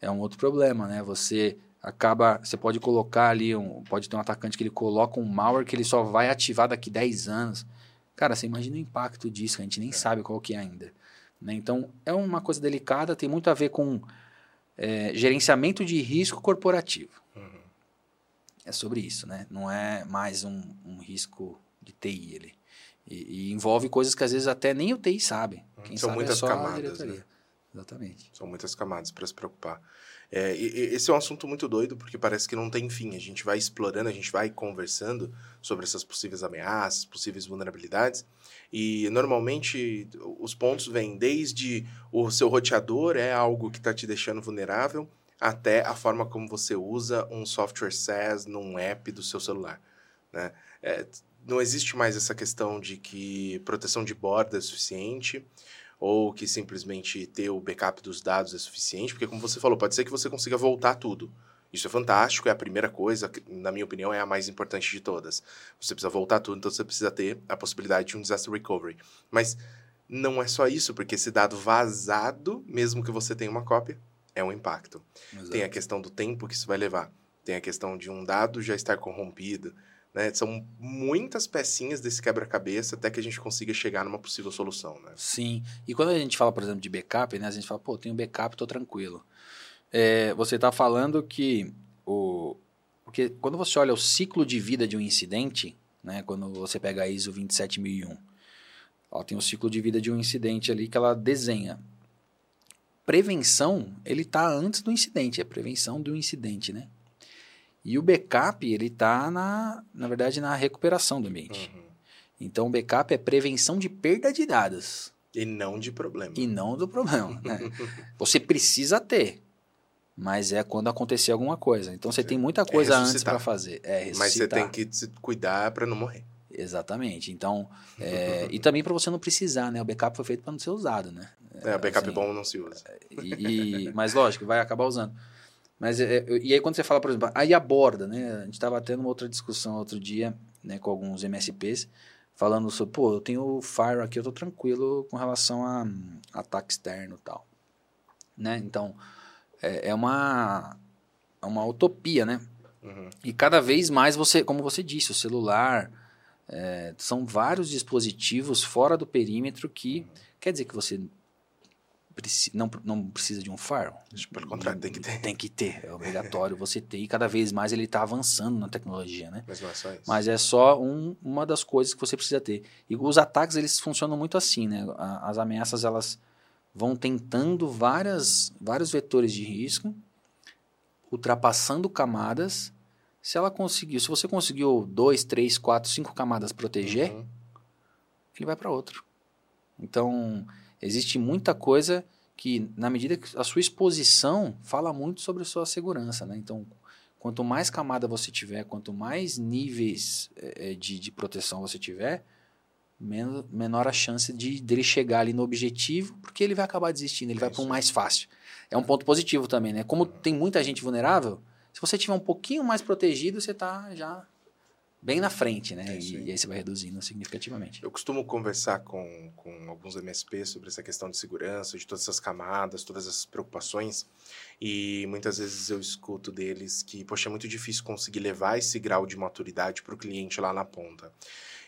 é um outro problema, né? Você acaba, você pode colocar ali, um, pode ter um atacante que ele coloca um malware que ele só vai ativar daqui 10 anos. Cara, você imagina o impacto disso, a gente nem é. sabe qual que é ainda. Né? Então, é uma coisa delicada, tem muito a ver com é, gerenciamento de risco corporativo. Uhum. É sobre isso, né? Não é mais um, um risco de TI ali. E, e, envolve coisas que às vezes até nem o TI sabe. Uhum. Quem São sabe é muitas é camadas. Né? Exatamente. São muitas camadas para se preocupar. É, esse é um assunto muito doido porque parece que não tem fim. A gente vai explorando, a gente vai conversando sobre essas possíveis ameaças, possíveis vulnerabilidades. E normalmente os pontos vêm desde o seu roteador é algo que está te deixando vulnerável, até a forma como você usa um software SaaS num app do seu celular. Né? É, não existe mais essa questão de que proteção de borda é suficiente ou que simplesmente ter o backup dos dados é suficiente, porque como você falou, pode ser que você consiga voltar tudo. Isso é fantástico, é a primeira coisa, na minha opinião, é a mais importante de todas. Você precisa voltar tudo, então você precisa ter a possibilidade de um disaster recovery. Mas não é só isso, porque esse dado vazado, mesmo que você tenha uma cópia, é um impacto. Exato. Tem a questão do tempo que isso vai levar. Tem a questão de um dado já estar corrompido. Né? São muitas pecinhas desse quebra-cabeça até que a gente consiga chegar numa possível solução. Né? Sim. E quando a gente fala, por exemplo, de backup, né? a gente fala, pô, tenho backup, estou tranquilo. É, você está falando que o. Porque quando você olha o ciclo de vida de um incidente, né, quando você pega a ISO 27001, ela tem o ciclo de vida de um incidente ali que ela desenha. Prevenção, ele está antes do incidente, é prevenção do incidente, né? E o backup, ele está, na, na verdade, na recuperação do ambiente. Uhum. Então, o backup é prevenção de perda de dados. E não de problema. E não do problema. Né? Você precisa ter, mas é quando acontecer alguma coisa. Então, você tem muita é coisa é antes para fazer. É mas você tem que cuidar para não morrer. Exatamente. Então, é, e também para você não precisar, né? O backup foi feito para não ser usado, né? É, o backup assim, bom não se usa. E, e, mas lógico, vai acabar usando. Mas, é, é, e aí quando você fala, por exemplo, aí a borda, né? A gente estava tendo uma outra discussão outro dia, né, com alguns MSPs, falando sobre, pô, eu tenho o Fire aqui, eu tô tranquilo com relação a um, ataque externo e tal. Né? Então, é, é, uma, é uma utopia, né? Uhum. E cada vez mais você, como você disse, o celular, é, são vários dispositivos fora do perímetro que, uhum. quer dizer que você não, não precisa de um firewall. Pelo contrário, tem que ter. Tem que ter, é obrigatório você ter. E cada vez mais ele está avançando na tecnologia, né? Mas não é só isso. Mas é só um, uma das coisas que você precisa ter. E os ataques, eles funcionam muito assim, né? As ameaças, elas vão tentando várias, vários vetores de risco, ultrapassando camadas. Se ela conseguiu, se você conseguiu dois, três, quatro, cinco camadas proteger, uhum. ele vai para outro. Então, Existe muita coisa que, na medida que a sua exposição fala muito sobre a sua segurança, né? Então, quanto mais camada você tiver, quanto mais níveis é, de, de proteção você tiver, men menor a chance de dele chegar ali no objetivo, porque ele vai acabar desistindo, ele é vai para um mais fácil. É um ponto positivo também, né? Como tem muita gente vulnerável, se você tiver um pouquinho mais protegido, você está já bem na frente, né? É e, e, aí você vai reduzindo significativamente. Eu costumo conversar com, com alguns MSPs sobre essa questão de segurança, de todas essas camadas, todas essas preocupações. E muitas vezes eu escuto deles que, poxa, é muito difícil conseguir levar esse grau de maturidade para o cliente lá na ponta.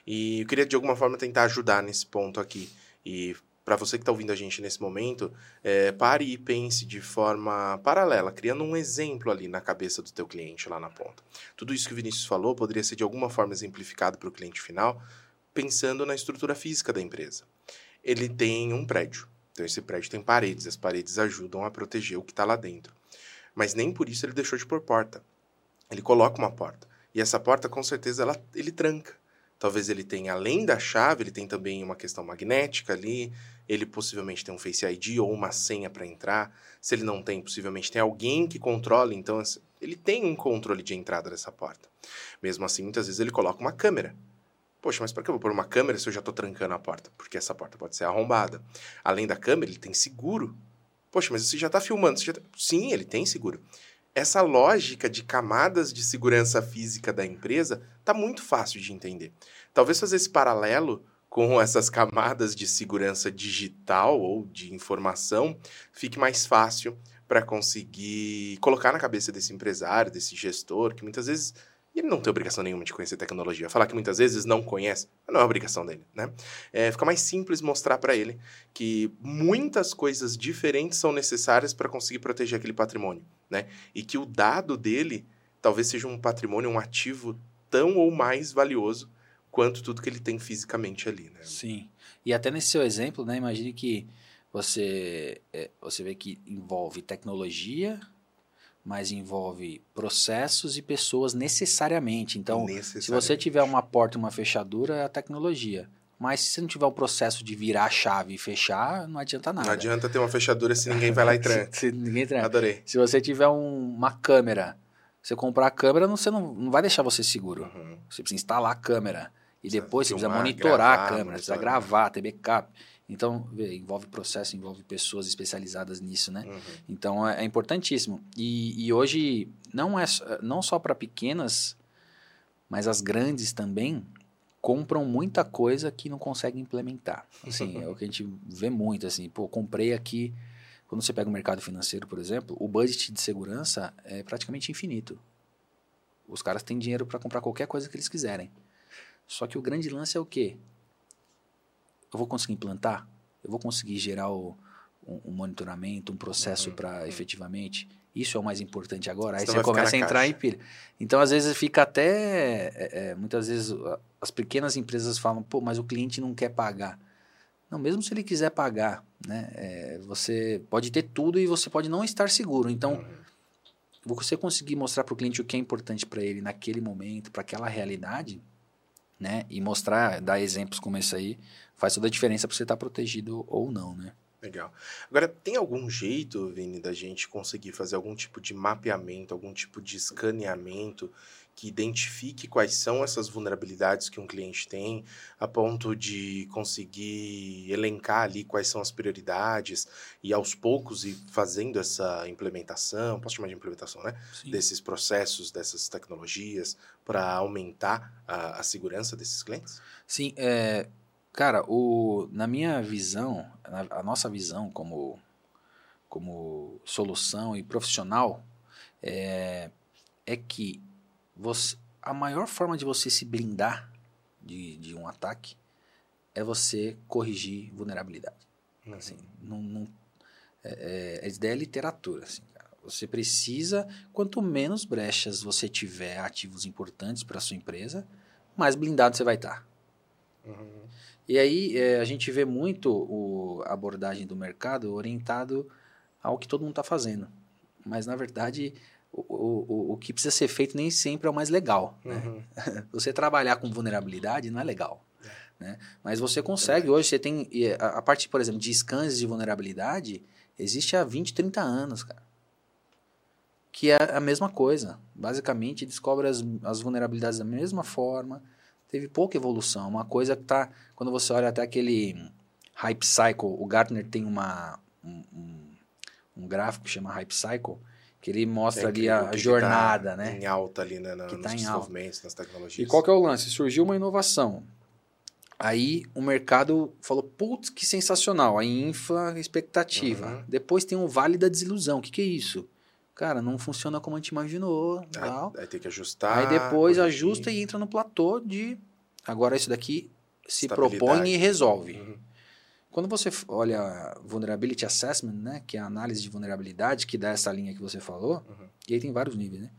E eu queria, de alguma forma, tentar ajudar nesse ponto aqui. E para você que está ouvindo a gente nesse momento, é, pare e pense de forma paralela, criando um exemplo ali na cabeça do teu cliente lá na ponta. Tudo isso que o Vinícius falou poderia ser de alguma forma exemplificado para o cliente final, pensando na estrutura física da empresa. Ele tem um prédio, então esse prédio tem paredes, as paredes ajudam a proteger o que está lá dentro. Mas nem por isso ele deixou de pôr porta. Ele coloca uma porta. E essa porta, com certeza, ela, ele tranca. Talvez ele tenha, além da chave, ele tem também uma questão magnética ali, ele possivelmente tem um Face ID ou uma senha para entrar. Se ele não tem, possivelmente tem alguém que controla, então Ele tem um controle de entrada dessa porta. Mesmo assim, muitas vezes ele coloca uma câmera. Poxa, mas para que eu vou pôr uma câmera se eu já estou trancando a porta? Porque essa porta pode ser arrombada. Além da câmera, ele tem seguro. Poxa, mas você já está filmando. Já tá... Sim, ele tem seguro. Essa lógica de camadas de segurança física da empresa está muito fácil de entender. Talvez fazer esse paralelo com essas camadas de segurança digital ou de informação fique mais fácil para conseguir colocar na cabeça desse empresário, desse gestor, que muitas vezes ele não tem obrigação nenhuma de conhecer tecnologia. Falar que muitas vezes não conhece, não é obrigação dele, né? É, fica mais simples mostrar para ele que muitas coisas diferentes são necessárias para conseguir proteger aquele patrimônio, né? E que o dado dele talvez seja um patrimônio, um ativo tão ou mais valioso quanto tudo que ele tem fisicamente ali, né? Sim. E até nesse seu exemplo, né? Imagine que você, é, você vê que envolve tecnologia, mas envolve processos e pessoas necessariamente. Então, necessariamente. se você tiver uma porta e uma fechadura, é a tecnologia. Mas se você não tiver o processo de virar a chave e fechar, não adianta nada. Não adianta ter uma fechadura se ninguém vai lá e tranca. se, ninguém tranca. Adorei. Se você tiver um, uma câmera, você comprar a câmera, você não, não vai deixar você seguro. Uhum. Você precisa instalar a câmera. E depois você precisa monitorar gravar, a câmera, precisa gravar, ter backup. Então, envolve processo, envolve pessoas especializadas nisso, né? Uhum. Então, é, é, importantíssimo. E, e, hoje, não, é, não só para pequenas, mas as grandes também compram muita coisa que não conseguem implementar. Assim, é o que a gente vê muito, assim. Pô, comprei aqui... Quando você pega o mercado financeiro, por exemplo, o budget de segurança é praticamente infinito. Os caras têm dinheiro para comprar qualquer coisa que eles quiserem. Só que o grande lance é o quê? Eu vou conseguir implantar? Eu vou conseguir gerar o, um, um monitoramento, um processo uhum, para uhum. efetivamente? Isso é o mais importante agora. Aí você começa a entrar caixa. em pilha. Então, às vezes, fica até. É, é, muitas vezes, as pequenas empresas falam, pô, mas o cliente não quer pagar. Não, mesmo se ele quiser pagar, né? É, você pode ter tudo e você pode não estar seguro. Então, uhum. você conseguir mostrar para o cliente o que é importante para ele naquele momento, para aquela realidade, né? E mostrar, dar exemplos como esse aí, faz toda a diferença para você estar tá protegido ou não, né? Legal. Agora, tem algum jeito, Vini, da gente conseguir fazer algum tipo de mapeamento, algum tipo de escaneamento que identifique quais são essas vulnerabilidades que um cliente tem, a ponto de conseguir elencar ali quais são as prioridades e aos poucos ir fazendo essa implementação, posso chamar de implementação, né? Sim. Desses processos, dessas tecnologias, para aumentar a, a, segurança desses clientes? Sim, é, cara, o, na minha visão, a nossa visão como, como solução e profissional é, é que você, a maior forma de você se blindar de, de um ataque é você corrigir vulnerabilidade. Uhum. Assim, não, não, é, é, a ideia é literatura. Assim, Você precisa, quanto menos brechas você tiver ativos importantes para sua empresa, mais blindado você vai estar. Tá. Uhum. E aí é, a gente vê muito o, a abordagem do mercado orientado ao que todo mundo está fazendo. Mas, na verdade, o, o, o que precisa ser feito nem sempre é o mais legal. Né? Uhum. Né? Você trabalhar com vulnerabilidade não é legal. É. Né? Mas você consegue, é hoje você tem. A, a parte, por exemplo, de scans de vulnerabilidade existe há 20, 30 anos, cara. Que é a mesma coisa. Basicamente, descobre as, as vulnerabilidades da mesma forma. Teve pouca evolução. Uma coisa que tá. Quando você olha até aquele Hype Cycle, o Gartner tem uma, um, um, um gráfico que chama Hype Cycle que ele mostra é ali a, jornada, tá né? Em alta ali, né? Na, que nos tá desenvolvimentos, nas tecnologias. E qual que é o lance? Surgiu uma inovação. Aí o mercado falou, putz, que sensacional. Aí infla a expectativa. Uhum. Depois tem o vale da desilusão. O que, que é isso? Cara, não funciona como a gente imaginou. Aí, aí tem que ajustar. Aí depois ajusta e entra no platô de. Agora isso daqui se propõe e resolve. Uhum. Quando você olha Vulnerability Assessment, né, que é a análise de vulnerabilidade, que dá essa linha que você falou, uhum. e aí tem vários níveis, né?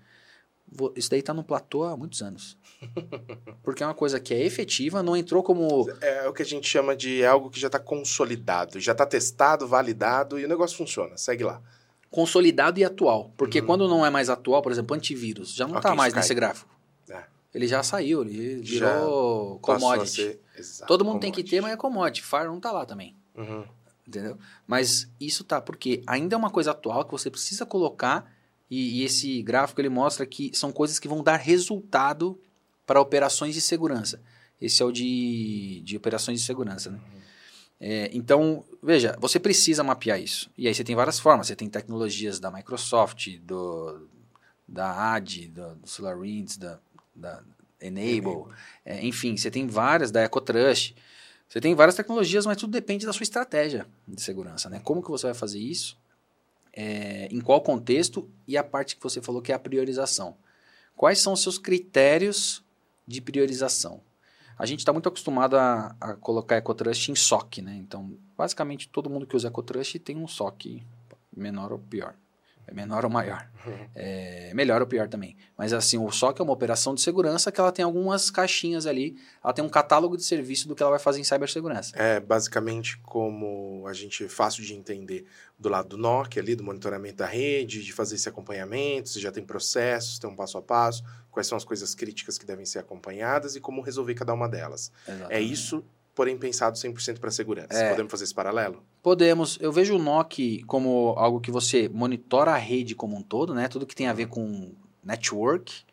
Isso daí está no platô há muitos anos. Porque é uma coisa que é efetiva, não entrou como. É o que a gente chama de algo que já está consolidado, já está testado, validado e o negócio funciona. Segue lá. Consolidado e atual. Porque uhum. quando não é mais atual, por exemplo, antivírus, já não está okay, mais nesse gráfico. É. Ele já saiu, ele virou já commodity. Exato, Todo mundo commodity. tem que ter, mas é commodity. Fire não tá lá também. Uhum. Entendeu? Mas isso tá porque ainda é uma coisa atual que você precisa colocar E, e esse gráfico ele mostra que são coisas que vão dar resultado para operações de segurança. Esse é o de, de operações de segurança, né? É, então, veja, você precisa mapear isso. E aí você tem várias formas. Você tem tecnologias da Microsoft, do, da AD, do, do SolarWinds, da, da Enable. Enable. É, enfim, você tem várias da EcoTrust. Você tem várias tecnologias, mas tudo depende da sua estratégia de segurança. Né? Como que você vai fazer isso? É, em qual contexto? E a parte que você falou que é a priorização. Quais são os seus critérios de priorização? A gente está muito acostumado a, a colocar EcoTrust em SOC, né? Então, basicamente, todo mundo que usa EcoTrust tem um SOC menor ou pior. É menor ou maior. É melhor ou pior também. Mas assim, o SOC é uma operação de segurança que ela tem algumas caixinhas ali. Ela tem um catálogo de serviço do que ela vai fazer em cibersegurança. É basicamente como a gente é fácil de entender do lado do NOC ali, do monitoramento da rede, de fazer esse acompanhamento, se já tem processos, tem um passo a passo, quais são as coisas críticas que devem ser acompanhadas e como resolver cada uma delas. É Exatamente. É isso porém pensado 100% para segurança. É, Podemos fazer esse paralelo? Podemos. Eu vejo o NOC como algo que você monitora a rede como um todo, né? Tudo que tem a ver com network.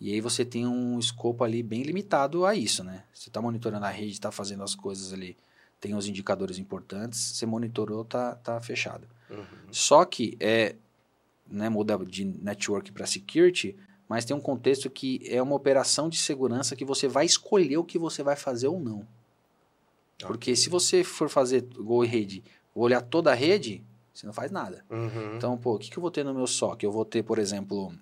E aí você tem um escopo ali bem limitado a isso, né? Você está monitorando a rede, está fazendo as coisas ali, tem os indicadores importantes, você monitorou, tá, tá fechado. Uhum. Só que é, né, muda de network para security, mas tem um contexto que é uma operação de segurança que você vai escolher o que você vai fazer ou não. Porque okay. se você for fazer gol e rede, olhar toda a rede, você não faz nada. Uhum. Então, pô, o que, que eu vou ter no meu SOC? Eu vou ter, por exemplo,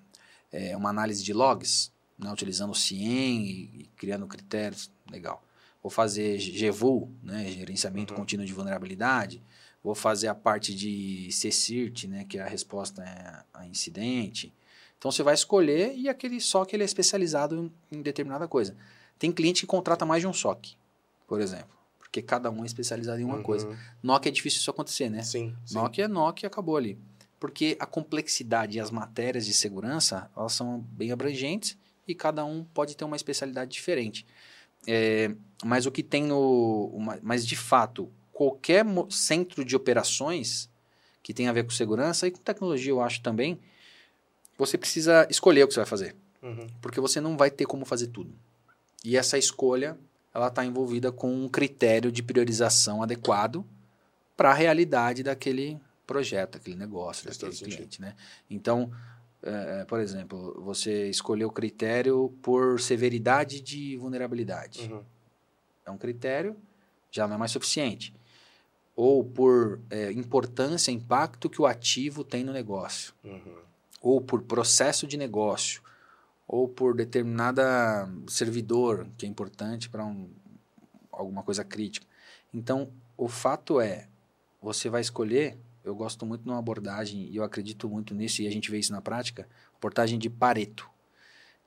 é, uma análise de logs, né, utilizando o CIEM e, e, criando critérios, legal. Vou fazer GVUL, né, gerenciamento uhum. contínuo de vulnerabilidade. Vou fazer a parte de CSIRT, né, que é a resposta a incidente. Então, você vai escolher e aquele SOC ele é especializado em determinada coisa. Tem cliente que contrata mais de um SOC, por exemplo porque cada um é especializado em uma uhum. coisa. Nokia é difícil isso acontecer, né? Sim. Nokia é Nokia, acabou ali. Porque a complexidade e as matérias de segurança, elas são bem abrangentes e cada um pode ter uma especialidade diferente. É, mas o que tem no... Mas, de fato, qualquer centro de operações que tem a ver com segurança e com tecnologia, eu acho também, você precisa escolher o que você vai fazer. Uhum. Porque você não vai ter como fazer tudo. E essa escolha ela está envolvida com um critério de priorização adequado para a realidade daquele projeto, daquele negócio, Faz daquele cliente. Né? Então, é, por exemplo, você escolheu o critério por severidade de vulnerabilidade. Uhum. É um critério, já não é mais suficiente. Ou por é, importância, impacto que o ativo tem no negócio. Uhum. Ou por processo de negócio ou por determinada servidor que é importante para um, alguma coisa crítica. Então, o fato é, você vai escolher, eu gosto muito de uma abordagem, e eu acredito muito nisso, e a gente vê isso na prática, abordagem de Pareto.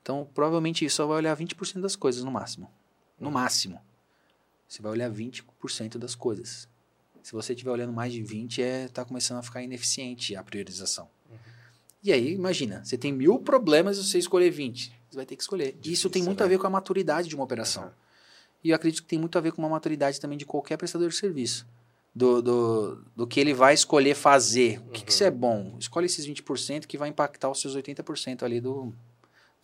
Então, provavelmente isso só vai olhar 20% das coisas no máximo. No máximo. Você vai olhar 20% das coisas. Se você estiver olhando mais de 20, é tá começando a ficar ineficiente a priorização. E aí, imagina, você tem mil problemas e você escolher 20. Você vai ter que escolher. Difícil, Isso tem muito né? a ver com a maturidade de uma operação. Uhum. E eu acredito que tem muito a ver com uma maturidade também de qualquer prestador de serviço. Do, do, do que ele vai escolher fazer. O que, uhum. que isso é bom? Escolhe esses 20% que vai impactar os seus 80% ali do,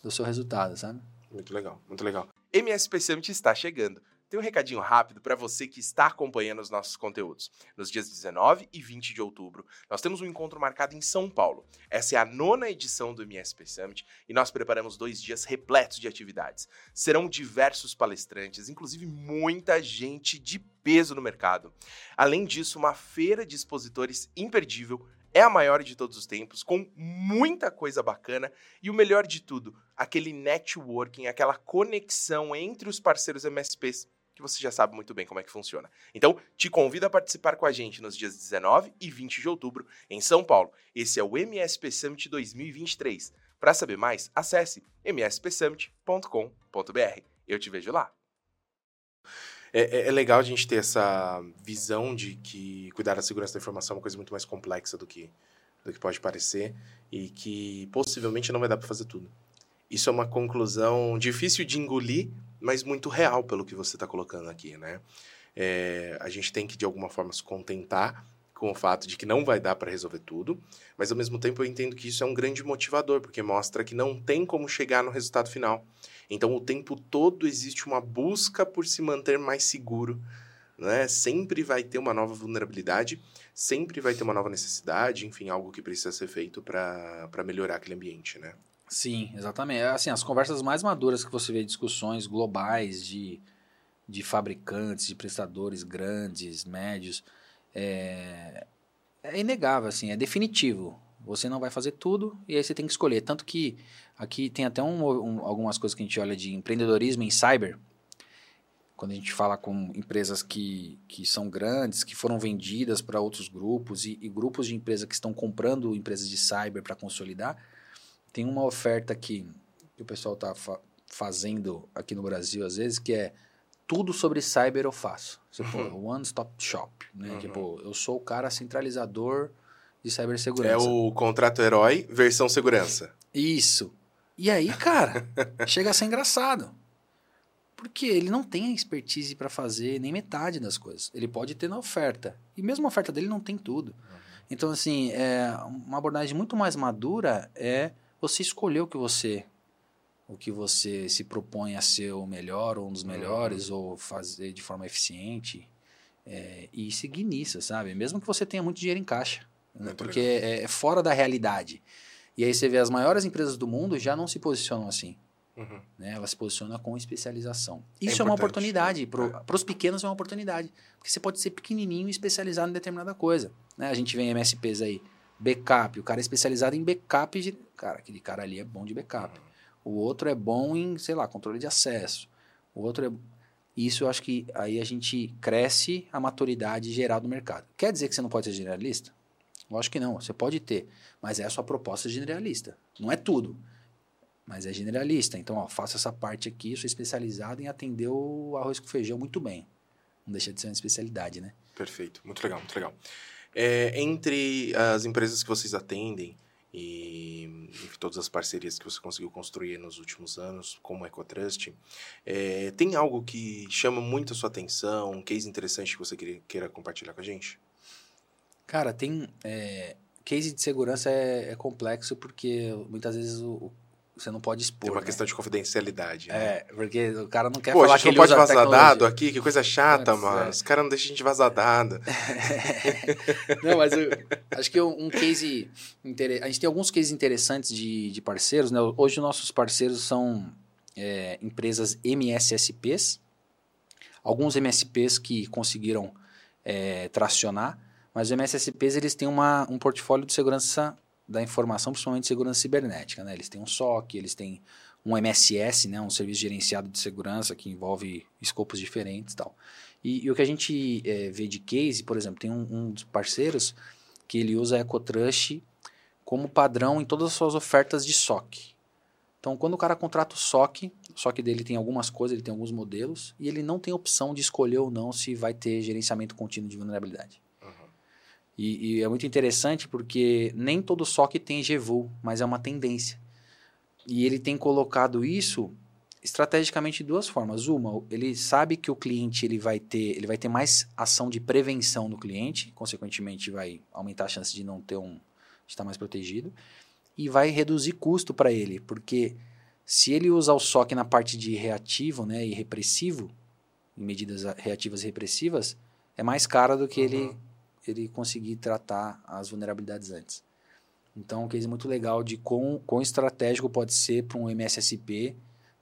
do seu resultado, sabe? Muito legal, muito legal. MSP Summit está chegando. Tem um recadinho rápido para você que está acompanhando os nossos conteúdos. Nos dias 19 e 20 de outubro, nós temos um encontro marcado em São Paulo. Essa é a nona edição do MSP Summit e nós preparamos dois dias repletos de atividades. Serão diversos palestrantes, inclusive muita gente de peso no mercado. Além disso, uma feira de expositores imperdível é a maior de todos os tempos, com muita coisa bacana e o melhor de tudo, aquele networking, aquela conexão entre os parceiros MSPs que você já sabe muito bem como é que funciona. Então, te convido a participar com a gente nos dias 19 e 20 de outubro em São Paulo. Esse é o MSP Summit 2023. Para saber mais, acesse mspsummit.com.br. Eu te vejo lá. É, é, é, legal a gente ter essa visão de que cuidar da segurança da informação é uma coisa muito mais complexa do que, do que pode parecer e que possivelmente não vai dar para fazer tudo. Isso é uma conclusão difícil de engolir, mas muito real pelo que você está colocando aqui, né? É, a gente tem que, de alguma forma, se contentar com o fato de que não vai dar para resolver tudo, mas ao mesmo tempo eu entendo que isso é um grande motivador, porque mostra que não tem como chegar no resultado final. Então o tempo todo existe uma busca por se manter mais seguro, né? Sempre vai ter uma nova vulnerabilidade, sempre vai ter uma nova necessidade, enfim, algo que precisa ser feito para melhorar aquele ambiente, né? Sim, exatamente. É, assim, as conversas mais maduras que você vê, discussões globais de, de fabricantes, de prestadores grandes, médios, é, é inegável, assim, é definitivo. Você não vai fazer tudo e aí você tem que escolher. Tanto que aqui tem até um, um, algumas coisas que a gente olha de empreendedorismo em cyber. Quando a gente fala com empresas que, que são grandes, que foram vendidas para outros grupos e, e, grupos de empresas que estão comprando empresas de cyber para consolidar, tem uma oferta que, que o pessoal está fa fazendo aqui no Brasil às vezes, que é tudo sobre cyber eu faço. Você uhum. one stop shop, né? Uhum. Tipo, eu sou o cara centralizador de cibersegurança. É o contrato herói versão segurança. Isso. E aí, cara, chega a ser engraçado. Porque ele não tem a expertise para fazer nem metade das coisas. Ele pode ter na oferta. E mesmo a oferta dele não tem tudo. Uhum. Então, assim, é, uma abordagem muito mais madura é você escolher o que você o que você se propõe a ser o melhor ou um dos melhores uhum. ou fazer de forma eficiente é, e seguir nisso, sabe? Mesmo que você tenha muito dinheiro em caixa, né? porque é, é, fora da realidade. E aí você vê as maiores empresas do mundo já não se posicionam assim. Uhum. Né? Ela se posiciona com especialização. É Isso é, é uma oportunidade. Para é. os pequenos é uma oportunidade. Porque você pode ser pequenininho e especializado em determinada coisa. Né? A gente vê MSPs aí, backup. O cara é especializado em backup. De... Cara, aquele cara ali é bom de backup. Uhum. O outro é bom em, sei lá, controle de acesso. O outro é. Isso eu acho que aí a gente cresce a maturidade geral do mercado. Quer dizer que você não pode ser generalista? Lógico que não, você pode ter, mas é a sua proposta generalista. Não é tudo, mas é generalista. Então, ó, faço essa parte aqui, sou especializado em atender o arroz com feijão muito bem. Não deixa de ser uma especialidade, né? Perfeito, muito legal, muito legal. É, entre as empresas que vocês atendem, e todas as parcerias que você conseguiu construir nos últimos anos, como EcoTrust, é, tem algo que chama muito a sua atenção, um case interessante que você queira, queira compartilhar com a gente? Cara, tem. É, case de segurança é, é complexo porque muitas vezes o, você não pode expor. Tem uma né? questão de confidencialidade. Né? É, porque o cara não quer Pô, falar a gente que não pode vazar dado aqui, que coisa chata, mano. É. Os caras não deixam a gente vazar dado. não, mas eu, acho que um case. Inter... A gente tem alguns cases interessantes de, de parceiros, né? Hoje, nossos parceiros são é, empresas MSSPs, alguns MSPs que conseguiram é, tracionar, mas os MSSPs eles têm uma, um portfólio de segurança da informação, principalmente segurança cibernética. Né? Eles têm um SOC, eles têm um MSS, né? um serviço gerenciado de segurança que envolve escopos diferentes tal. E, e o que a gente é, vê de case, por exemplo, tem um, um dos parceiros que ele usa a EcoTrust como padrão em todas as suas ofertas de SOC. Então, quando o cara contrata o SOC, o SOC dele tem algumas coisas, ele tem alguns modelos, e ele não tem opção de escolher ou não se vai ter gerenciamento contínuo de vulnerabilidade. E, e, é muito interessante porque nem todo SOC tem GVU, mas é uma tendência. E ele tem colocado isso estrategicamente de duas formas. Uma, ele sabe que o cliente ele vai ter, ele vai ter mais ação de prevenção no cliente, consequentemente vai aumentar a chance de não ter um de estar mais protegido e vai reduzir custo para ele, porque se ele usar o SOC na parte de reativo, né, e repressivo, em medidas reativas e repressivas, é mais caro do que uhum. ele ele conseguir tratar as vulnerabilidades antes. Então, um case muito legal de quão, quão estratégico pode ser para um MSSP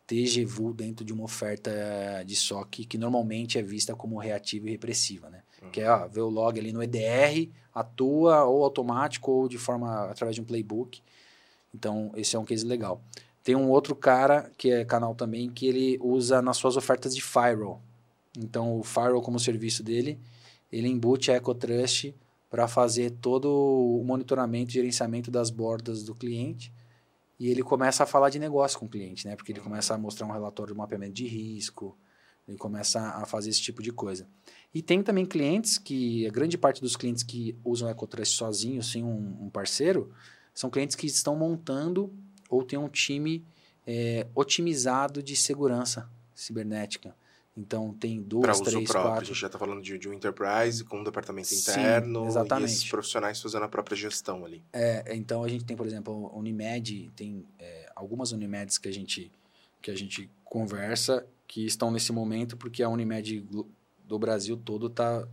ter GVU dentro de uma oferta de SOC que normalmente é vista como reativa e repressiva, né? Uhum. Que é, ó, ver o log ali no EDR, atua ou automático ou de forma através de um playbook. Então, esse é um case legal. Tem um outro cara, que é canal também, que ele usa nas suas ofertas de firewall. Então, o firewall como serviço dele, ele embute a EcoTrust para fazer todo o monitoramento e gerenciamento das bordas do cliente. E ele começa a falar de negócio com o cliente, né? Porque ele começa a mostrar um relatório de mapeamento de risco, ele começa a fazer esse tipo de coisa. E tem também clientes que, a grande parte dos clientes que usam EcoTrust sozinho, sem um, um, parceiro, são clientes que estão montando ou têm um time é, otimizado de segurança cibernética. Então tem duas, uso três, próprio. A quatro. gente já está falando de, de um enterprise com um departamento Sim, interno e exatamente. esses profissionais fazendo a própria gestão ali. É, então a gente tem, por exemplo, a Unimed, tem é, algumas Unimeds que a gente que a gente conversa que estão nesse momento porque a Unimed do Brasil todo está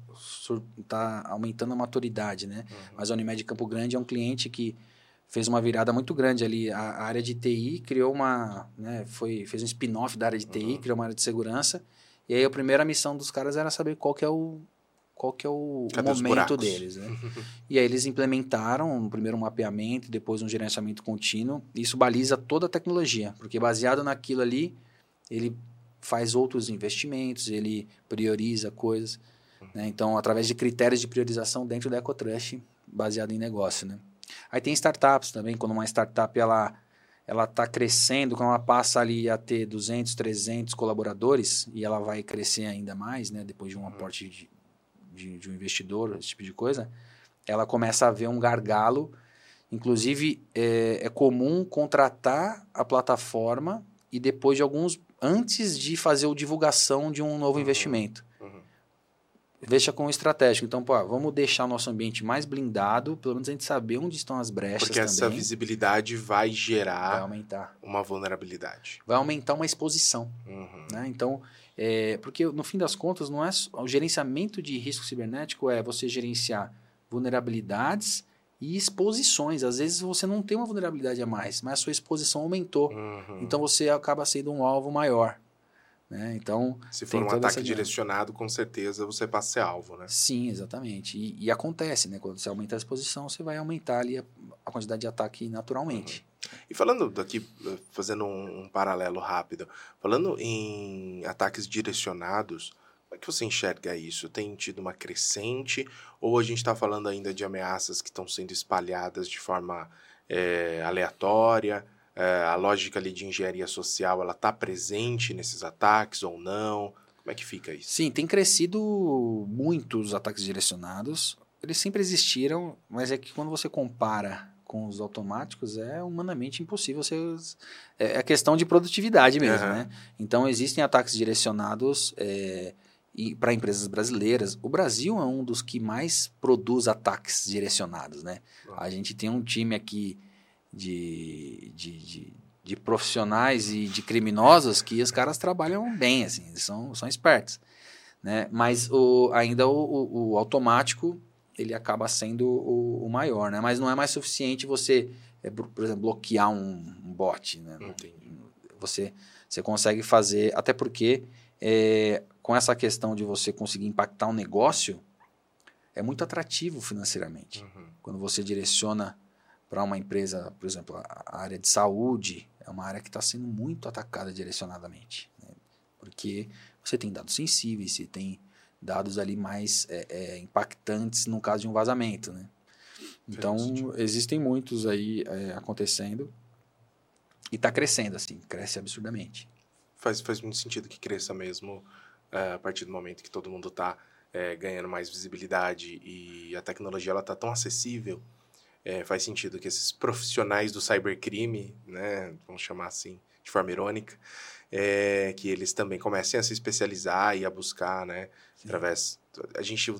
tá aumentando a maturidade, né? Uhum. Mas a Unimed Campo Grande é um cliente que fez uma virada muito grande ali. A, a área de TI criou uma, né, foi, fez um spin-off da área de TI, Uhum. criou uma área de segurança. E aí a primeira missão dos caras era saber qual que é o qual que é o Cadê momento deles, né? e aí eles implementaram primeiro um mapeamento, depois um gerenciamento contínuo. Isso baliza toda a tecnologia, porque baseado naquilo ali, ele faz outros investimentos, ele prioriza coisas. Né? Então, através de critérios de priorização dentro da EcoTrust, baseado em negócio. Né? Aí tem startups também, quando uma startup ela ela está crescendo, quando ela passa ali a ter 200, 300 colaboradores e ela vai crescer ainda mais, né, depois de um aporte de, de, de um investidor, esse tipo de coisa, ela começa a ver um gargalo. Inclusive, é, é comum contratar a plataforma e depois de alguns, antes de fazer a divulgação de um novo Uhum. investimento Uhum. Veja com o estratégico. Então, pô, vamos deixar o nosso ambiente mais blindado, pelo menos a gente saber onde estão as brechas Porque essa também. visibilidade vai Vai gerar aumentar. uma vulnerabilidade. Vai aumentar uma exposição. Uhum. Né? Então, é, porque no fim das contas, não é o gerenciamento de risco cibernético é você gerenciar vulnerabilidades e exposições. Às vezes você não tem uma vulnerabilidade a mais, mas a sua exposição aumentou. Uhum. Então você acaba sendo um alvo maior. Né? Então, Se for um ataque direcionado, com certeza você passa a ser alvo, né? Sim, exatamente. E, e acontece, né? Quando você aumenta a exposição, você vai aumentar ali a, a quantidade de ataque naturalmente. E falando daqui, eh, fazendo um, um paralelo rápido, falando em ataques direcionados, como é que você enxerga isso? Tem tido uma crescente ou a gente está falando ainda de ameaças que estão sendo espalhadas de forma eh, aleatória? Eh, a lógica ali de engenharia social, ela está presente nesses ataques ou não? Como é que fica isso? Sim, tem crescido muito os ataques direcionados. Eles sempre existiram, mas é que quando você compara com os automáticos, é humanamente impossível. Você, é é questão de produtividade mesmo, Aham. né? Então, existem ataques direcionados para empresas brasileiras. O Brasil é um dos que mais produz ataques direcionados, né? A gente tem um time aqui de, de, de, de profissionais e de criminosos que os caras trabalham bem, assim, eles são, são espertos. Né? Mas o, ainda o, o, o automático ele acaba sendo o, o maior, né? Mas não é mais suficiente você, é, por por exemplo, bloquear um, um bot, né? Entendi. Você, você consegue fazer, até porque é, com essa questão de você conseguir impactar um negócio, é muito atrativo financeiramente. Uhum. Quando você direciona para uma empresa, por exemplo, a área de saúde, é uma área que está sendo muito atacada direcionadamente. né? Porque você tem dados sensíveis, você tem dados ali mais é, é, impactantes no caso de um vazamento. Né? Então, existem muitos aí é, acontecendo e está crescendo, assim, cresce absurdamente. Faz, faz muito sentido que cresça mesmo eh, a partir do momento que todo mundo está ganhando mais visibilidade e a tecnologia ela tá tão acessível. Eh, faz sentido que esses profissionais do cybercrime, né, vamos chamar assim de forma irônica, eh, que eles também comecem a se especializar e a buscar, né, Sim. através. A gente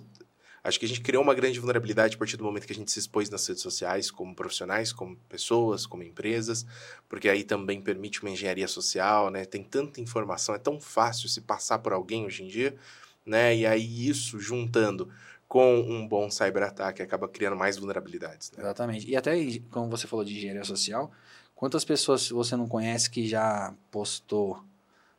Acho que a gente criou uma grande vulnerabilidade a partir do momento que a gente se expôs nas redes sociais, como profissionais, como pessoas, como empresas, porque aí também permite uma engenharia social, né? Tem tanta informação, é tão fácil se passar por alguém hoje em dia, né? E aí isso juntando com um bom cyberataque acaba criando mais vulnerabilidades, né? Exatamente. E até, como você falou de engenharia social, quantas pessoas você não conhece que já postou,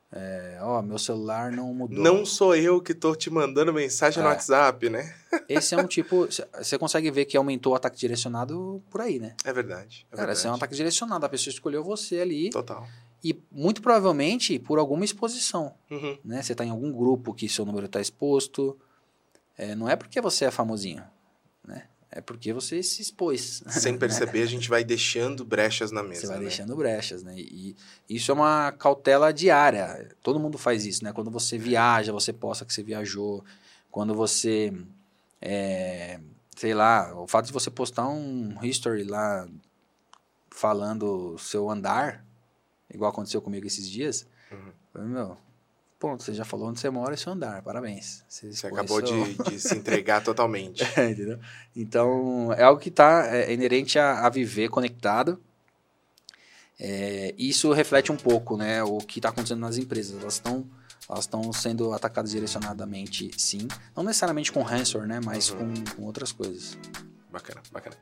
é, ó, meu celular não mudou. Não sou eu que tô te mandando mensagem no É. WhatsApp, né? Esse é um tipo, você consegue ver que aumentou o ataque direcionado por aí, né? É verdade. É Cara, verdade. esse é um ataque direcionado, a pessoa escolheu você ali Total. e muito provavelmente por alguma exposição, Uhum. né? Você está em algum grupo que seu número está exposto, é, não é porque você é famosinho, né? É porque você se expôs. Sem perceber, a gente vai deixando brechas na mesa. Você vai né? deixando brechas, né? E isso é uma cautela diária. Todo mundo faz isso, né? Quando você viaja, você posta que você viajou. Quando você, é, sei lá, o fato de você postar um history lá falando seu andar, igual aconteceu comigo esses dias, Uhum. meu, Ponto, você já falou onde você mora e seu andar, parabéns. Você, você acabou seu... de, de, se entregar totalmente. É, entendeu? Então, é algo que está é, inerente a, a, viver conectado. É, isso reflete um pouco né, o que está acontecendo nas empresas. Elas estão elas estão sendo atacadas direcionadamente, sim. Não necessariamente com ransomware, né, mas uhum. com, com outras coisas. Bacana, bacana.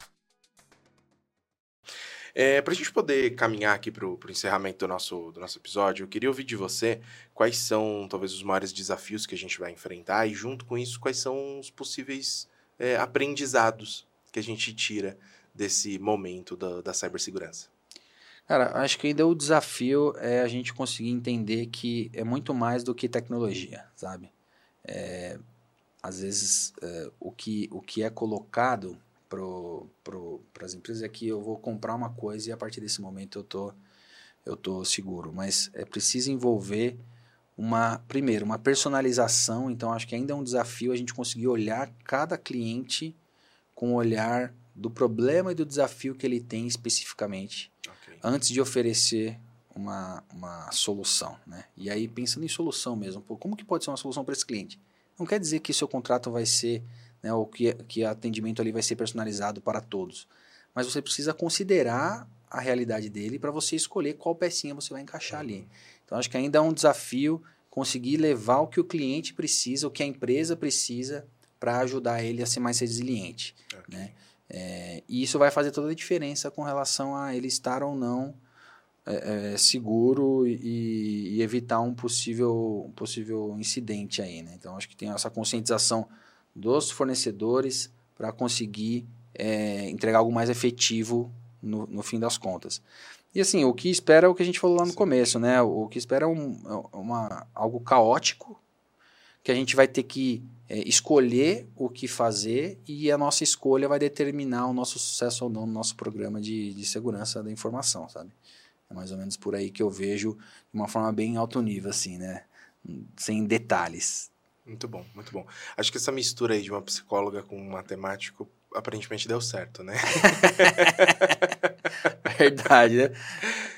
É, para a gente poder caminhar aqui para o encerramento do nosso, do nosso episódio, eu queria ouvir de você quais são talvez os maiores desafios que a gente vai enfrentar e, junto com isso, quais são os possíveis é, aprendizados que a gente tira desse momento da, da cibersegurança. Cara, acho que ainda o desafio é a gente conseguir entender que é muito mais do que tecnologia, sabe? É, às vezes, é, o, que, o que é colocado para as empresas é que eu vou comprar uma coisa e a partir desse momento eu tô, eu tô seguro. Mas é preciso envolver uma, primeiro, uma personalização. Então, acho que ainda é um desafio a gente conseguir olhar cada cliente com o olhar do problema e do desafio que ele tem especificamente okay. antes de oferecer uma, uma solução. Né? E aí, pensando em solução mesmo, pô, como que pode ser uma solução para esse cliente? Não quer dizer que seu contrato vai ser né, ou que, que atendimento ali vai ser personalizado para todos. Mas você precisa considerar a realidade dele para você escolher qual pecinha você vai encaixar ali. Então, acho que ainda é um desafio conseguir levar o que o cliente precisa, o que a empresa precisa para ajudar ele a ser mais resiliente. Okay. Né? É, e isso vai fazer toda a diferença com relação a ele estar ou não é, é, seguro e, e, evitar um possível, um possível incidente aí. Né? Então, acho que tem essa conscientização dos fornecedores para conseguir é, entregar algo mais efetivo no, no, fim das contas. E assim, o que espera é o que a gente falou lá no Sim. começo, né? O, que espera é um, é uma, algo caótico, que a gente vai ter que é, escolher o que fazer e a nossa escolha vai determinar o nosso sucesso ou não no nosso programa de, de segurança da informação, sabe? É mais ou menos por aí que eu vejo de uma forma bem alto nível, assim, né? Sem detalhes. Muito bom, muito bom. Acho que essa mistura aí de uma psicóloga com um matemático aparentemente deu certo, né? Verdade, né?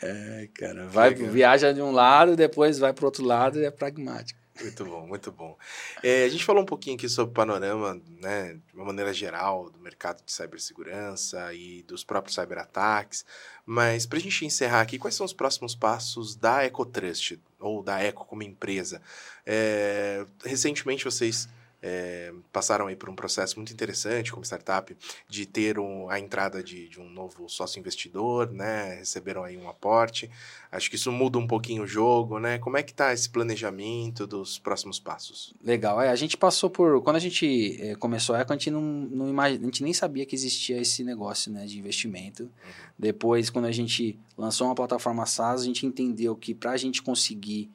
É, cara, vai, viaja de um lado, depois vai para outro lado e é pragmático. Muito bom, muito bom. É, a gente falou um pouquinho aqui sobre o panorama, né, de uma maneira geral, do mercado de cibersegurança e dos próprios cyberataques, mas para a gente encerrar aqui, quais são os próximos passos da EcoTrust, ou da Eco como empresa? É, recentemente vocês é, passaram aí por um processo muito interessante como startup de ter um, a entrada de, de, um novo sócio investidor, né? Receberam aí um aporte. Acho que isso muda um pouquinho o jogo, né? Como é que está esse planejamento dos próximos passos? Legal. É, a gente passou por... Quando a gente é, começou a Eco, a gente, não, não imag... a gente nem sabia que existia esse negócio né, de investimento. Uhum. Depois, quando a gente lançou uma plataforma SaaS, a gente entendeu que para a gente conseguir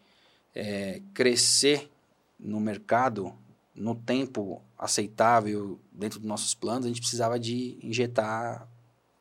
é, crescer no mercado, no tempo aceitável dentro dos nossos planos, a gente precisava de injetar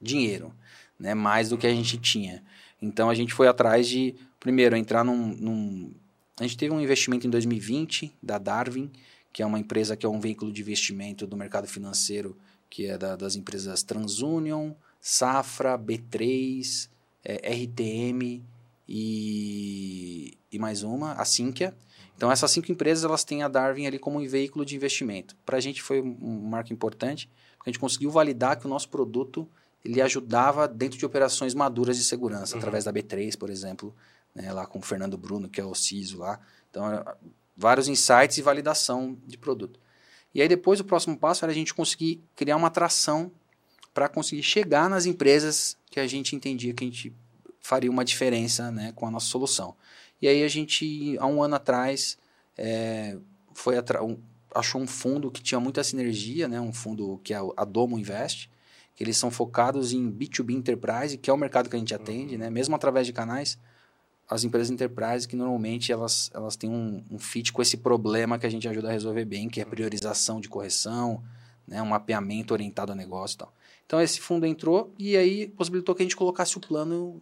dinheiro, né? mais do que a gente tinha. Então a gente foi atrás de, primeiro, entrar num, num. A gente teve um investimento em 2020 da Darwin, que é uma empresa que é um veículo de investimento do mercado financeiro, que é da, das empresas TransUnion, Safra, B3, é, RTM e, e mais uma, a Sinqia. Então, essas cinco empresas elas têm a Darwin ali como um veículo de investimento. Para a gente foi um marco importante, porque a gente conseguiu validar que o nosso produto ele ajudava dentro de operações maduras de segurança, uhum. através da B3, por exemplo, né, lá com o Fernando Bruno, que é o CISO lá. Então, vários insights e validação de produto. E aí depois o próximo passo era a gente conseguir criar uma atração para conseguir chegar nas empresas que a gente entendia que a gente faria uma diferença né, com a nossa solução. E aí a gente, há um ano atrás, é, foi um, achou um fundo que tinha muita sinergia, né? um fundo que é a Domo Invest, que eles são focados em B2B Enterprise, que é o mercado que a gente atende, uhum. né? mesmo através de canais, as empresas enterprise que normalmente elas, elas têm um, um fit com esse problema que a gente ajuda a resolver bem, que é priorização de correção, né? um mapeamento orientado a negócio e tal. Então esse fundo entrou e aí possibilitou que a gente colocasse o plano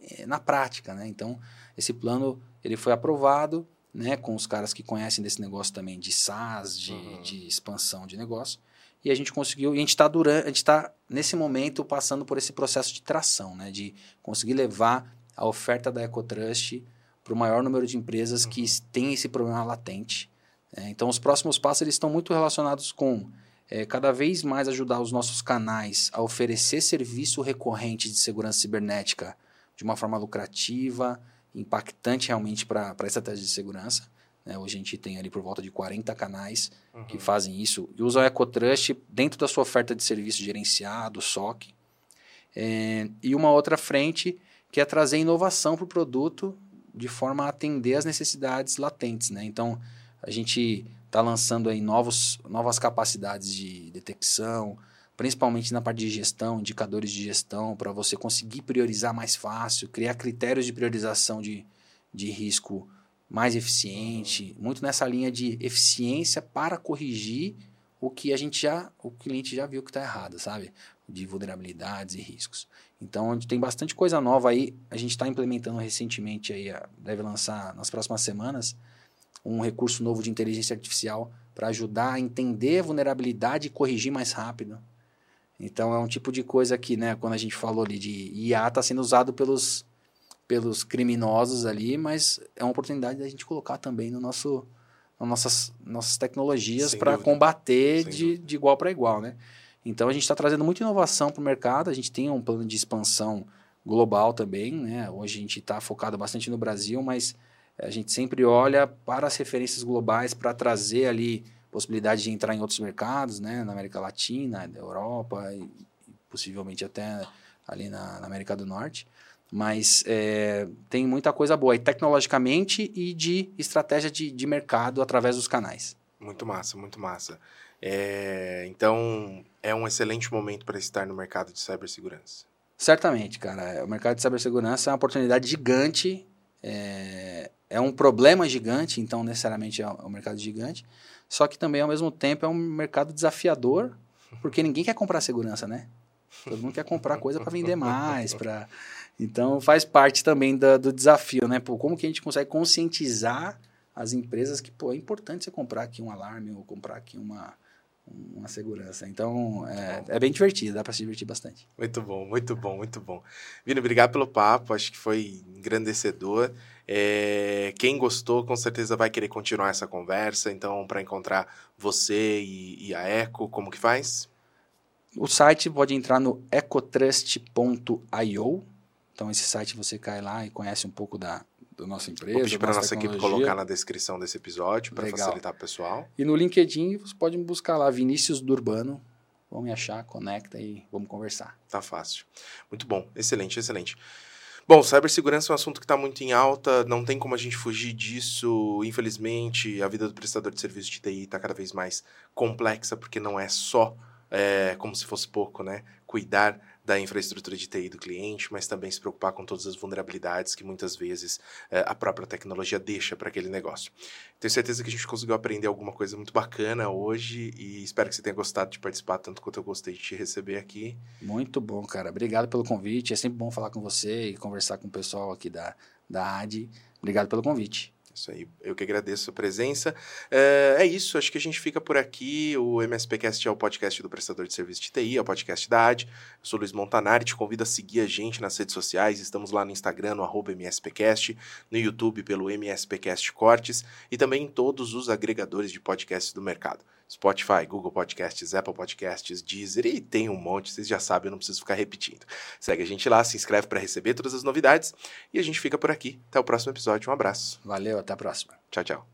é, na prática. Né? Então esse plano ele foi aprovado, né, com os caras que conhecem desse negócio também de SaaS, de, uhum. de expansão de negócio. E a gente conseguiu, e a gente está durante, a gente está nesse momento passando por esse processo de tração, né, de conseguir levar a oferta da EcoTrust para o maior número de empresas que têm esse problema latente. É, então, os próximos passos eles estão muito relacionados com é, cada vez mais ajudar os nossos canais a oferecer serviço recorrente de segurança cibernética de uma forma lucrativa, impactante realmente para a estratégia de segurança. Né? Hoje a gente tem ali por volta de 40 canais uhum. que fazem isso e usam o EcoTrust dentro da sua oferta de serviço gerenciado, SOC. É, e uma outra frente que é trazer inovação para o produto de forma a atender as necessidades latentes. Né? Então, a gente está lançando aí novos, novas capacidades de detecção, principalmente na parte de gestão, indicadores de gestão, para você conseguir priorizar mais fácil, criar critérios de priorização de, de risco mais eficiente, muito nessa linha de eficiência para corrigir o que a gente já, o cliente já viu que está errado, sabe? De vulnerabilidades e riscos. Então, tem bastante coisa nova aí. A gente está implementando recentemente aí, deve lançar nas próximas semanas, um recurso novo de inteligência artificial para ajudar a entender a vulnerabilidade e corrigir mais rápido. Então, é um tipo de coisa que, né, quando a gente falou ali de IA, está sendo usado pelos pelos criminosos ali, mas é uma oportunidade da gente colocar também no nosso, nas nossas, nossas tecnologias para combater de, de igual para igual, né? Então a gente está trazendo muita inovação para o mercado, a gente tem um plano de expansão global também, né? Hoje a gente está focado bastante no Brasil, mas a gente sempre olha para as referências globais para trazer ali possibilidade de entrar em outros mercados, né? Na América Latina, na Europa e possivelmente até ali na, na América do Norte. Mas é, tem muita coisa boa, e tecnologicamente e de estratégia de, de mercado através dos canais. Muito massa, muito massa. É, então, é um excelente momento para estar no mercado de cibersegurança. Certamente, cara. O mercado de cibersegurança é uma oportunidade gigante, é, é um problema gigante, então necessariamente é um mercado gigante, só que também ao mesmo tempo é um mercado desafiador, porque ninguém quer comprar segurança, né? Todo mundo quer comprar coisa para vender mais, para então faz parte também da, do desafio, né? Pô, como que a gente consegue conscientizar as empresas que pô, é importante você comprar aqui um alarme ou comprar aqui uma, uma segurança. Então é, é bem divertido, dá para se divertir bastante. Muito bom, muito bom, muito bom. Vini, obrigado pelo papo, acho que foi engrandecedor. É, quem gostou, com certeza vai querer continuar essa conversa. Então, para encontrar você e, e a Eco, como que faz? O site pode entrar no ecotrust.io. Então, esse site você cai lá e conhece um pouco da, da nossa empresa. Vou pedir para a nossa equipe colocar na descrição desse episódio para facilitar o pessoal. E no LinkedIn você pode me buscar lá, Vinícius Durbano. Vão me achar, conecta e vamos conversar. Tá fácil. Muito bom, excelente, excelente. Bom, cibersegurança é um assunto que está muito em alta, não tem como a gente fugir disso. Infelizmente, a vida do prestador de serviço de TI está cada vez mais complexa, porque não é só é, como se fosse pouco, né? Cuidar da infraestrutura de TI do cliente, mas também se preocupar com todas as vulnerabilidades que muitas vezes é, a própria tecnologia deixa para aquele negócio. Tenho certeza que a gente conseguiu aprender alguma coisa muito bacana hoje e espero que você tenha gostado de participar tanto quanto eu gostei de te receber aqui. Muito bom, cara. Obrigado pelo convite. É sempre bom falar com você e conversar com o pessoal aqui da, da AD. Obrigado pelo convite. Isso aí, eu que agradeço a presença. É, é, isso, acho que a gente fica por aqui. O MSPcast é o podcast do prestador de serviço de TI, é o podcast da AD. Eu sou Luiz Montanari, te convido a seguir a gente nas redes sociais. Estamos lá no Instagram, no MSPcast, no YouTube pelo MSPcast Cortes e também em todos os agregadores de podcasts do mercado. Spotify, Google Podcasts, Apple Podcasts, Deezer e tem um monte, vocês já sabem, eu não preciso ficar repetindo. Segue a gente lá, se inscreve para receber todas as novidades e a gente fica por aqui. Até o próximo episódio, um abraço. Valeu, até a próxima. Tchau, tchau.